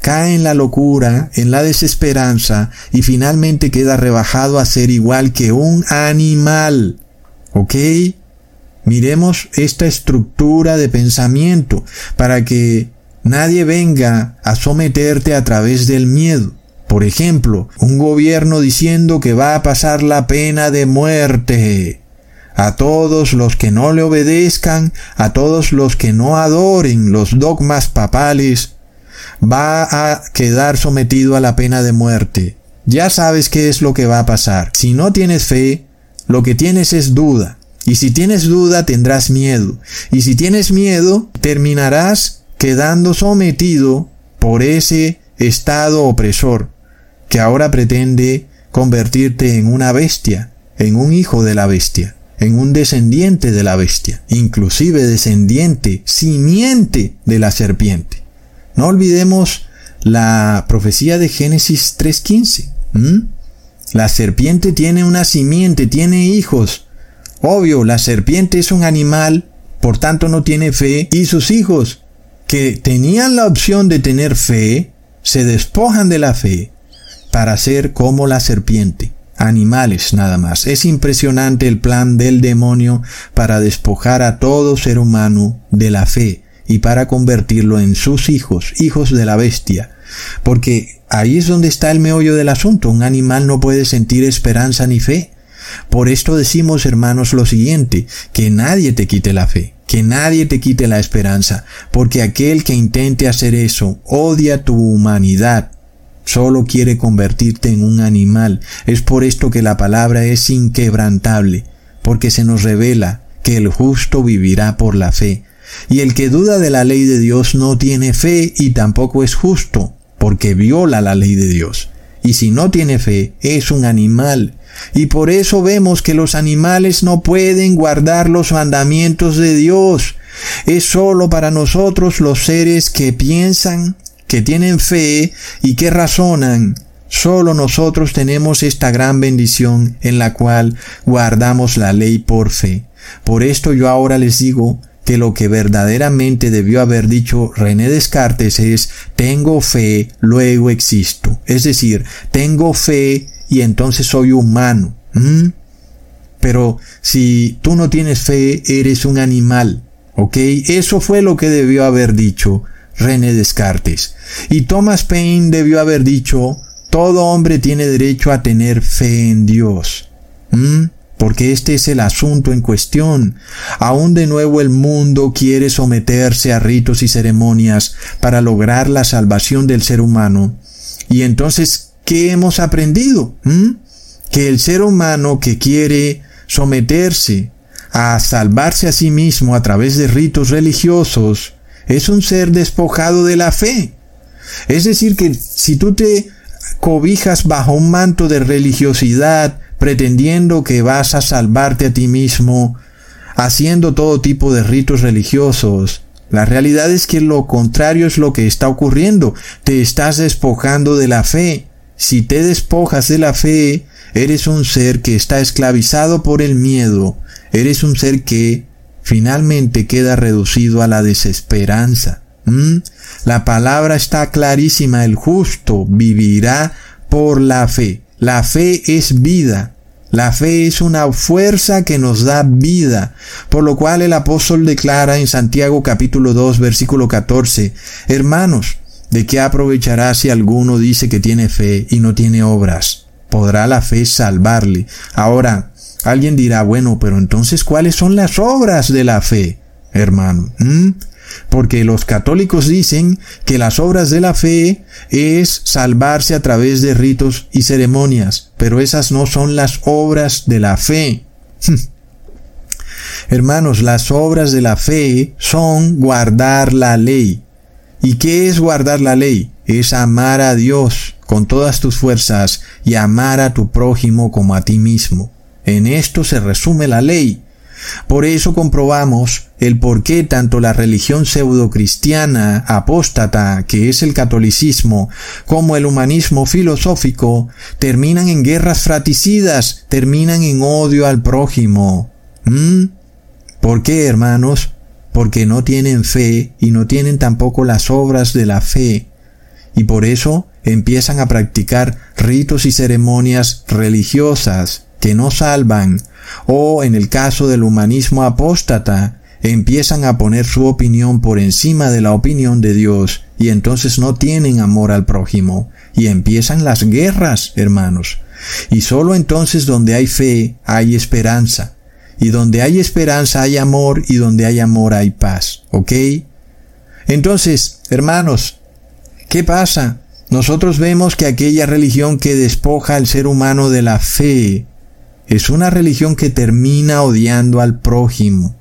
Speaker 1: cae en la locura, en la desesperanza y finalmente queda rebajado a ser igual que un animal. ¿Ok? Miremos esta estructura de pensamiento para que nadie venga a someterte a través del miedo. Por ejemplo, un gobierno diciendo que va a pasar la pena de muerte a todos los que no le obedezcan, a todos los que no adoren los dogmas papales, va a quedar sometido a la pena de muerte. Ya sabes qué es lo que va a pasar. Si no tienes fe, lo que tienes es duda. Y si tienes duda, tendrás miedo. Y si tienes miedo, terminarás quedando sometido por ese estado opresor que ahora pretende convertirte en una bestia, en un hijo de la bestia, en un descendiente de la bestia, inclusive descendiente, simiente de la serpiente. No olvidemos la profecía de Génesis 3.15. La serpiente tiene una simiente, tiene hijos. Obvio, la serpiente es un animal, por tanto no tiene fe, y sus hijos, que tenían la opción de tener fe, se despojan de la fe para ser como la serpiente, animales nada más. Es impresionante el plan del demonio para despojar a todo ser humano de la fe y para convertirlo en sus hijos, hijos de la bestia. Porque ahí es donde está el meollo del asunto. Un animal no puede sentir esperanza ni fe. Por esto decimos, hermanos, lo siguiente, que nadie te quite la fe, que nadie te quite la esperanza, porque aquel que intente hacer eso odia tu humanidad, solo quiere convertirte en un animal. Es por esto que la palabra es inquebrantable, porque se nos revela que el justo vivirá por la fe. Y el que duda de la ley de Dios no tiene fe y tampoco es justo, porque viola la ley de Dios. Y si no tiene fe, es un animal. Y por eso vemos que los animales no pueden guardar los mandamientos de Dios. Es solo para nosotros los seres que piensan, que tienen fe y que razonan. Solo nosotros tenemos esta gran bendición en la cual guardamos la ley por fe. Por esto yo ahora les digo que lo que verdaderamente debió haber dicho René Descartes es tengo fe, luego existo. Es decir, tengo fe y entonces soy humano. Pero si tú no tienes fe, eres un animal. ¿Ok? Eso fue lo que debió haber dicho René Descartes. Y Thomas Paine debió haber dicho, todo hombre tiene derecho a tener fe en Dios. ¿Mm? Porque este es el asunto en cuestión. Aún de nuevo el mundo quiere someterse a ritos y ceremonias para lograr la salvación del ser humano. Y entonces, ¿qué hemos aprendido? Que el ser humano que quiere someterse a salvarse a sí mismo a través de ritos religiosos, es un ser despojado de la fe. Es decir, que si tú te cobijas bajo un manto de religiosidad, pretendiendo que vas a salvarte a ti mismo, haciendo todo tipo de ritos religiosos, la realidad es que lo contrario es lo que está ocurriendo. Te estás despojando de la fe. Si te despojas de la fe, eres un ser que está esclavizado por el miedo. Eres un ser que finalmente queda reducido a la desesperanza. ¿Mm? La palabra está clarísima, el justo vivirá por la fe. La fe es vida. La fe es una fuerza que nos da vida, por lo cual el apóstol declara en Santiago capítulo 2 versículo 14, Hermanos, ¿de qué aprovechará si alguno dice que tiene fe y no tiene obras? ¿Podrá la fe salvarle? Ahora, Alguien dirá, bueno, pero entonces, ¿cuáles son las obras de la fe, hermano? ¿Mm? Porque los católicos dicen que las obras de la fe es salvarse a través de ritos y ceremonias, pero esas no son las obras de la fe. Hermanos, las obras de la fe son guardar la ley. ¿Y qué es guardar la ley? Es amar a Dios con todas tus fuerzas y amar a tu prójimo como a ti mismo. En esto se resume la ley. Por eso comprobamos el por qué tanto la religión pseudocristiana apóstata, que es el catolicismo, como el humanismo filosófico, terminan en guerras fraticidas, terminan en odio al prójimo. ¿Mm? ¿Por qué, hermanos? Porque no tienen fe y no tienen tampoco las obras de la fe. Y por eso empiezan a practicar ritos y ceremonias religiosas que no salvan, o en el caso del humanismo apóstata, empiezan a poner su opinión por encima de la opinión de Dios y entonces no tienen amor al prójimo y empiezan las guerras, hermanos. Y solo entonces donde hay fe hay esperanza. Y donde hay esperanza hay amor y donde hay amor hay paz. ¿Ok? Entonces, hermanos, ¿qué pasa? Nosotros vemos que aquella religión que despoja al ser humano de la fe es una religión que termina odiando al prójimo.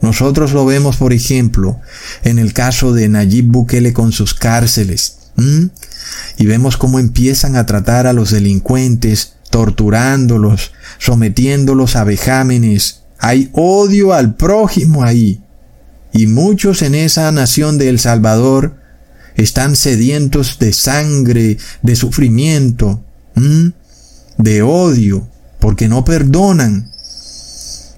Speaker 1: Nosotros lo vemos, por ejemplo, en el caso de Nayib Bukele con sus cárceles. Y vemos cómo empiezan a tratar a los delincuentes, torturándolos, sometiéndolos a vejámenes. Hay odio al prójimo ahí. Y muchos en esa nación de El Salvador están sedientos de sangre, de sufrimiento, de odio porque no perdonan,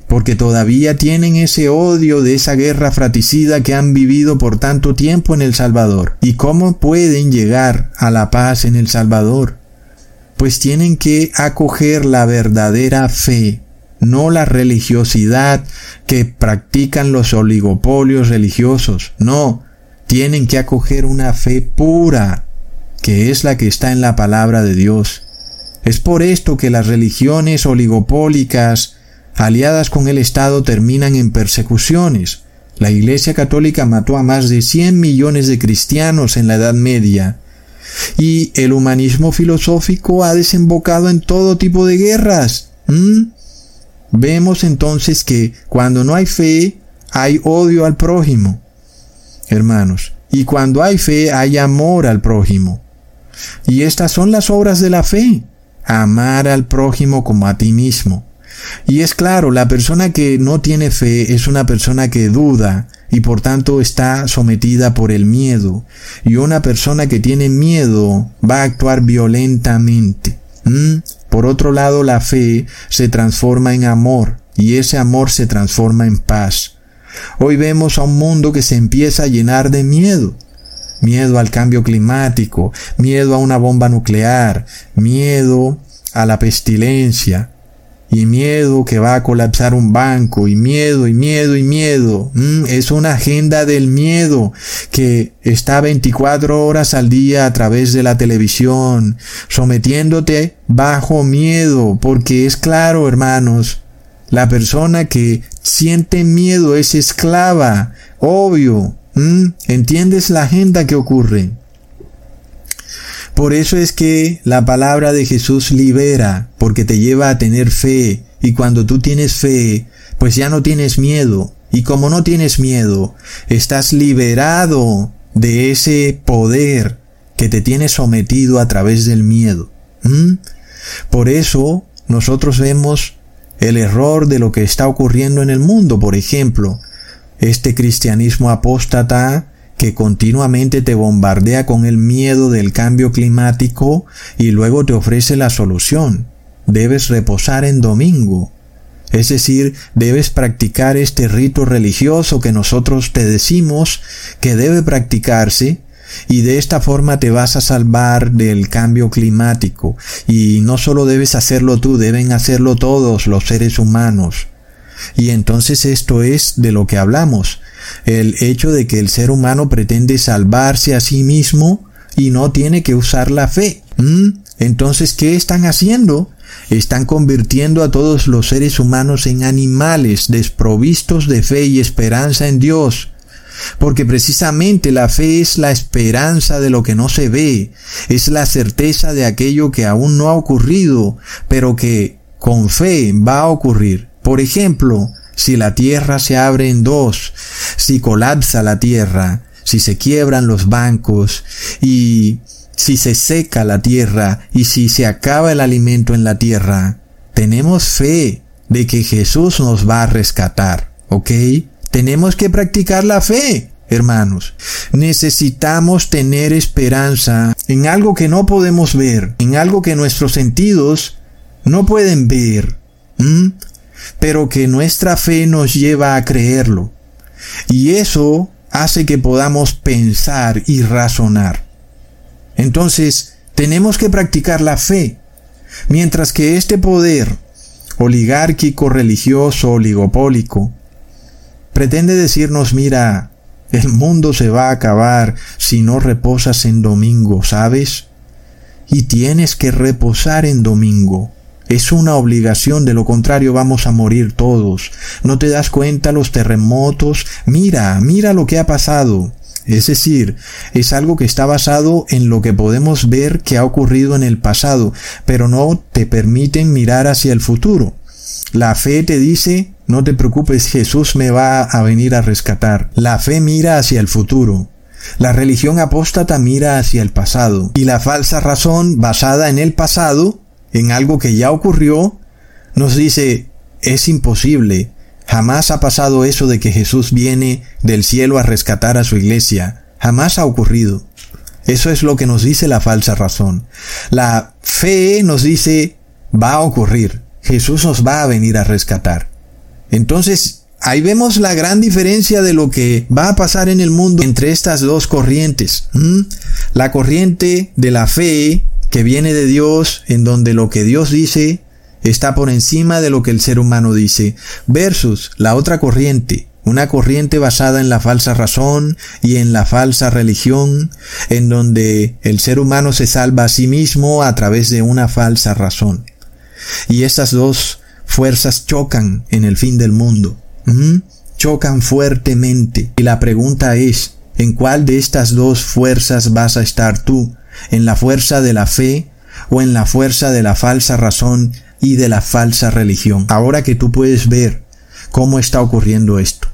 Speaker 1: porque todavía tienen ese odio de esa guerra fratricida que han vivido por tanto tiempo en El Salvador. ¿Y cómo pueden llegar a la paz en El Salvador? Pues tienen que acoger la verdadera fe, no la religiosidad que practican los oligopolios religiosos, no, tienen que acoger una fe pura, que es la que está en la palabra de Dios. Es por esto que las religiones oligopólicas aliadas con el Estado terminan en persecuciones. La Iglesia Católica mató a más de 100 millones de cristianos en la Edad Media. Y el humanismo filosófico ha desembocado en todo tipo de guerras. Vemos entonces que cuando no hay fe, hay odio al prójimo. Hermanos, y cuando hay fe, hay amor al prójimo. Y estas son las obras de la fe amar al prójimo como a ti mismo. Y es claro, la persona que no tiene fe es una persona que duda, y por tanto está sometida por el miedo. Y una persona que tiene miedo va a actuar violentamente. ¿Mm? Por otro lado, la fe se transforma en amor y ese amor se transforma en paz. Hoy vemos a un mundo que se empieza a llenar de miedo. Miedo al cambio climático, miedo a una bomba nuclear, miedo a la pestilencia, y miedo que va a colapsar un banco, y miedo, y miedo, y miedo. Mm, es una agenda del miedo que está 24 horas al día a través de la televisión, sometiéndote bajo miedo, porque es claro, hermanos, la persona que siente miedo es esclava, obvio. Mm, ¿Entiendes la agenda que ocurre? Por eso es que la palabra de Jesús libera, porque te lleva a tener fe. Y cuando tú tienes fe, pues ya no tienes miedo. Y como no tienes miedo, estás liberado de ese poder que te tiene sometido a través del miedo. ¿Mm? Por eso nosotros vemos el error de lo que está ocurriendo en el mundo. Por ejemplo, este cristianismo apóstata que continuamente te bombardea con el miedo del cambio climático y luego te ofrece la solución. Debes reposar en domingo. Es decir, debes practicar este rito religioso que nosotros te decimos que debe practicarse y de esta forma te vas a salvar del cambio climático. Y no solo debes hacerlo tú, deben hacerlo todos los seres humanos. Y entonces esto es de lo que hablamos, el hecho de que el ser humano pretende salvarse a sí mismo y no tiene que usar la fe. ¿Mm? Entonces, ¿qué están haciendo? Están convirtiendo a todos los seres humanos en animales desprovistos de fe y esperanza en Dios. Porque precisamente la fe es la esperanza de lo que no se ve, es la certeza de aquello que aún no ha ocurrido, pero que con fe va a ocurrir. Por ejemplo, si la tierra se abre en dos, si colapsa la tierra, si se quiebran los bancos y si se seca la tierra y si se acaba el alimento en la tierra, tenemos fe de que Jesús nos va a rescatar, ¿ok? Tenemos que practicar la fe, hermanos. Necesitamos tener esperanza en algo que no podemos ver, en algo que nuestros sentidos no pueden ver pero que nuestra fe nos lleva a creerlo. Y eso hace que podamos pensar y razonar. Entonces, tenemos que practicar la fe, mientras que este poder oligárquico, religioso, oligopólico, pretende decirnos, mira, el mundo se va a acabar si no reposas en domingo, ¿sabes? Y tienes que reposar en domingo. Es una obligación, de lo contrario vamos a morir todos. ¿No te das cuenta los terremotos? Mira, mira lo que ha pasado. Es decir, es algo que está basado en lo que podemos ver que ha ocurrido en el pasado, pero no te permiten mirar hacia el futuro. La fe te dice, no te preocupes, Jesús me va a venir a rescatar. La fe mira hacia el futuro. La religión apóstata mira hacia el pasado. Y la falsa razón basada en el pasado en algo que ya ocurrió, nos dice, es imposible, jamás ha pasado eso de que Jesús viene del cielo a rescatar a su iglesia, jamás ha ocurrido. Eso es lo que nos dice la falsa razón. La fe nos dice, va a ocurrir, Jesús nos va a venir a rescatar. Entonces, ahí vemos la gran diferencia de lo que va a pasar en el mundo entre estas dos corrientes. La corriente de la fe que viene de Dios, en donde lo que Dios dice está por encima de lo que el ser humano dice, versus la otra corriente, una corriente basada en la falsa razón y en la falsa religión, en donde el ser humano se salva a sí mismo a través de una falsa razón. Y estas dos fuerzas chocan en el fin del mundo. Chocan fuertemente. Y la pregunta es, ¿en cuál de estas dos fuerzas vas a estar tú? En la fuerza de la fe o en la fuerza de la falsa razón y de la falsa religión. Ahora que tú puedes ver cómo está ocurriendo esto.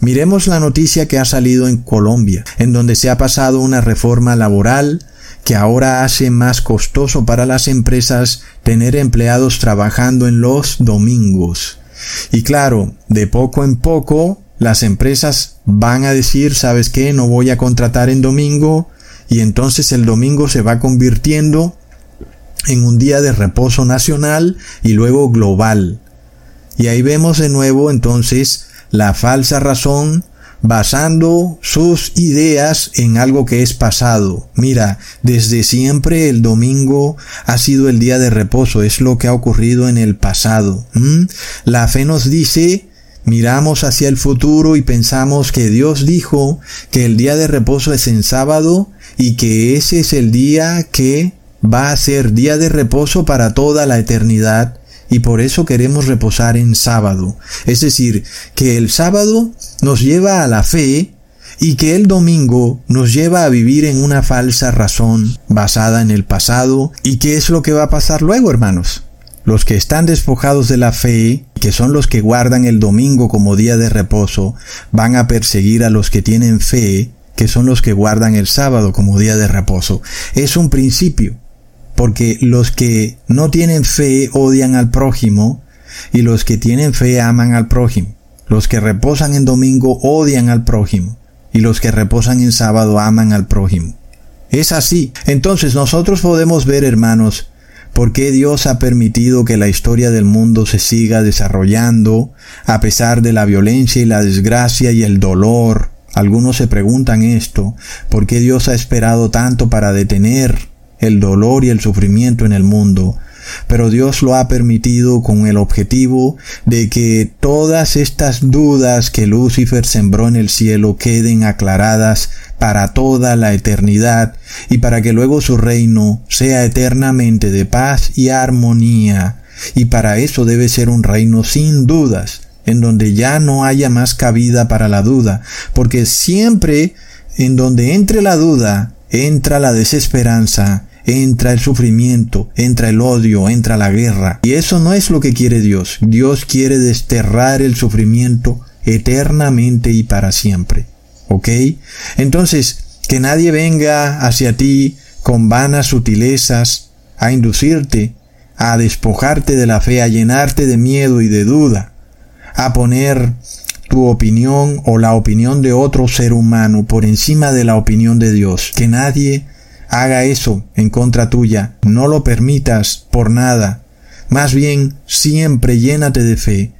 Speaker 1: Miremos la noticia que ha salido en Colombia, en donde se ha pasado una reforma laboral que ahora hace más costoso para las empresas tener empleados trabajando en los domingos. Y claro, de poco en poco las empresas van a decir, ¿sabes qué? No voy a contratar en domingo y entonces el domingo se va convirtiendo en un día de reposo nacional y luego global. Y ahí vemos de nuevo entonces la falsa razón basando sus ideas en algo que es pasado. Mira, desde siempre el domingo ha sido el día de reposo, es lo que ha ocurrido en el pasado. La fe nos dice, miramos hacia el futuro y pensamos que Dios dijo que el día de reposo es en sábado y que ese es el día que va a ser día de reposo para toda la eternidad y por eso queremos reposar en sábado. Es decir, que el sábado nos lleva a la fe y que el domingo nos lleva a vivir en una falsa razón basada en el pasado. ¿Y qué es lo que va a pasar luego, hermanos? Los que están despojados de la fe, que son los que guardan el domingo como día de reposo, van a perseguir a los que tienen fe, que son los que guardan el sábado como día de reposo. Es un principio porque los que no tienen fe odian al prójimo y los que tienen fe aman al prójimo. Los que reposan en domingo odian al prójimo y los que reposan en sábado aman al prójimo. Es así. Entonces nosotros podemos ver, hermanos, por qué Dios ha permitido que la historia del mundo se siga desarrollando a pesar de la violencia y la desgracia y el dolor. Algunos se preguntan esto, ¿por qué Dios ha esperado tanto para detener el dolor y el sufrimiento en el mundo, pero Dios lo ha permitido con el objetivo de que todas estas dudas que Lucifer sembró en el cielo queden aclaradas para toda la eternidad y para que luego su reino sea eternamente de paz y armonía. Y para eso debe ser un reino sin dudas, en donde ya no haya más cabida para la duda, porque siempre en donde entre la duda, entra la desesperanza, entra el sufrimiento, entra el odio, entra la guerra. Y eso no es lo que quiere Dios. Dios quiere desterrar el sufrimiento eternamente y para siempre. ¿Ok? Entonces, que nadie venga hacia ti con vanas sutilezas a inducirte, a despojarte de la fe, a llenarte de miedo y de duda, a poner tu opinión o la opinión de otro ser humano por encima de la opinión de Dios. Que nadie haga eso en contra tuya. No lo permitas por nada. Más bien, siempre llénate de fe,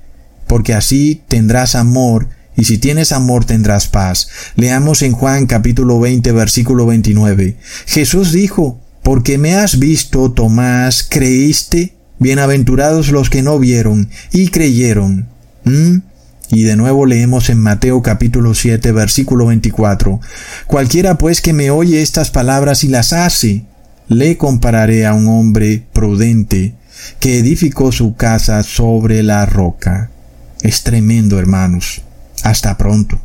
Speaker 1: porque así tendrás amor, y si tienes amor tendrás paz. Leamos en Juan capítulo 20 versículo 29. Jesús dijo, porque me has visto, Tomás, creíste. Bienaventurados los que no vieron y creyeron. ¿Mm? Y de nuevo leemos en Mateo capítulo 7 versículo 24. Cualquiera pues que me oye estas palabras y las hace, le compararé a un hombre prudente que edificó su casa sobre la roca. Es tremendo, hermanos. Hasta pronto.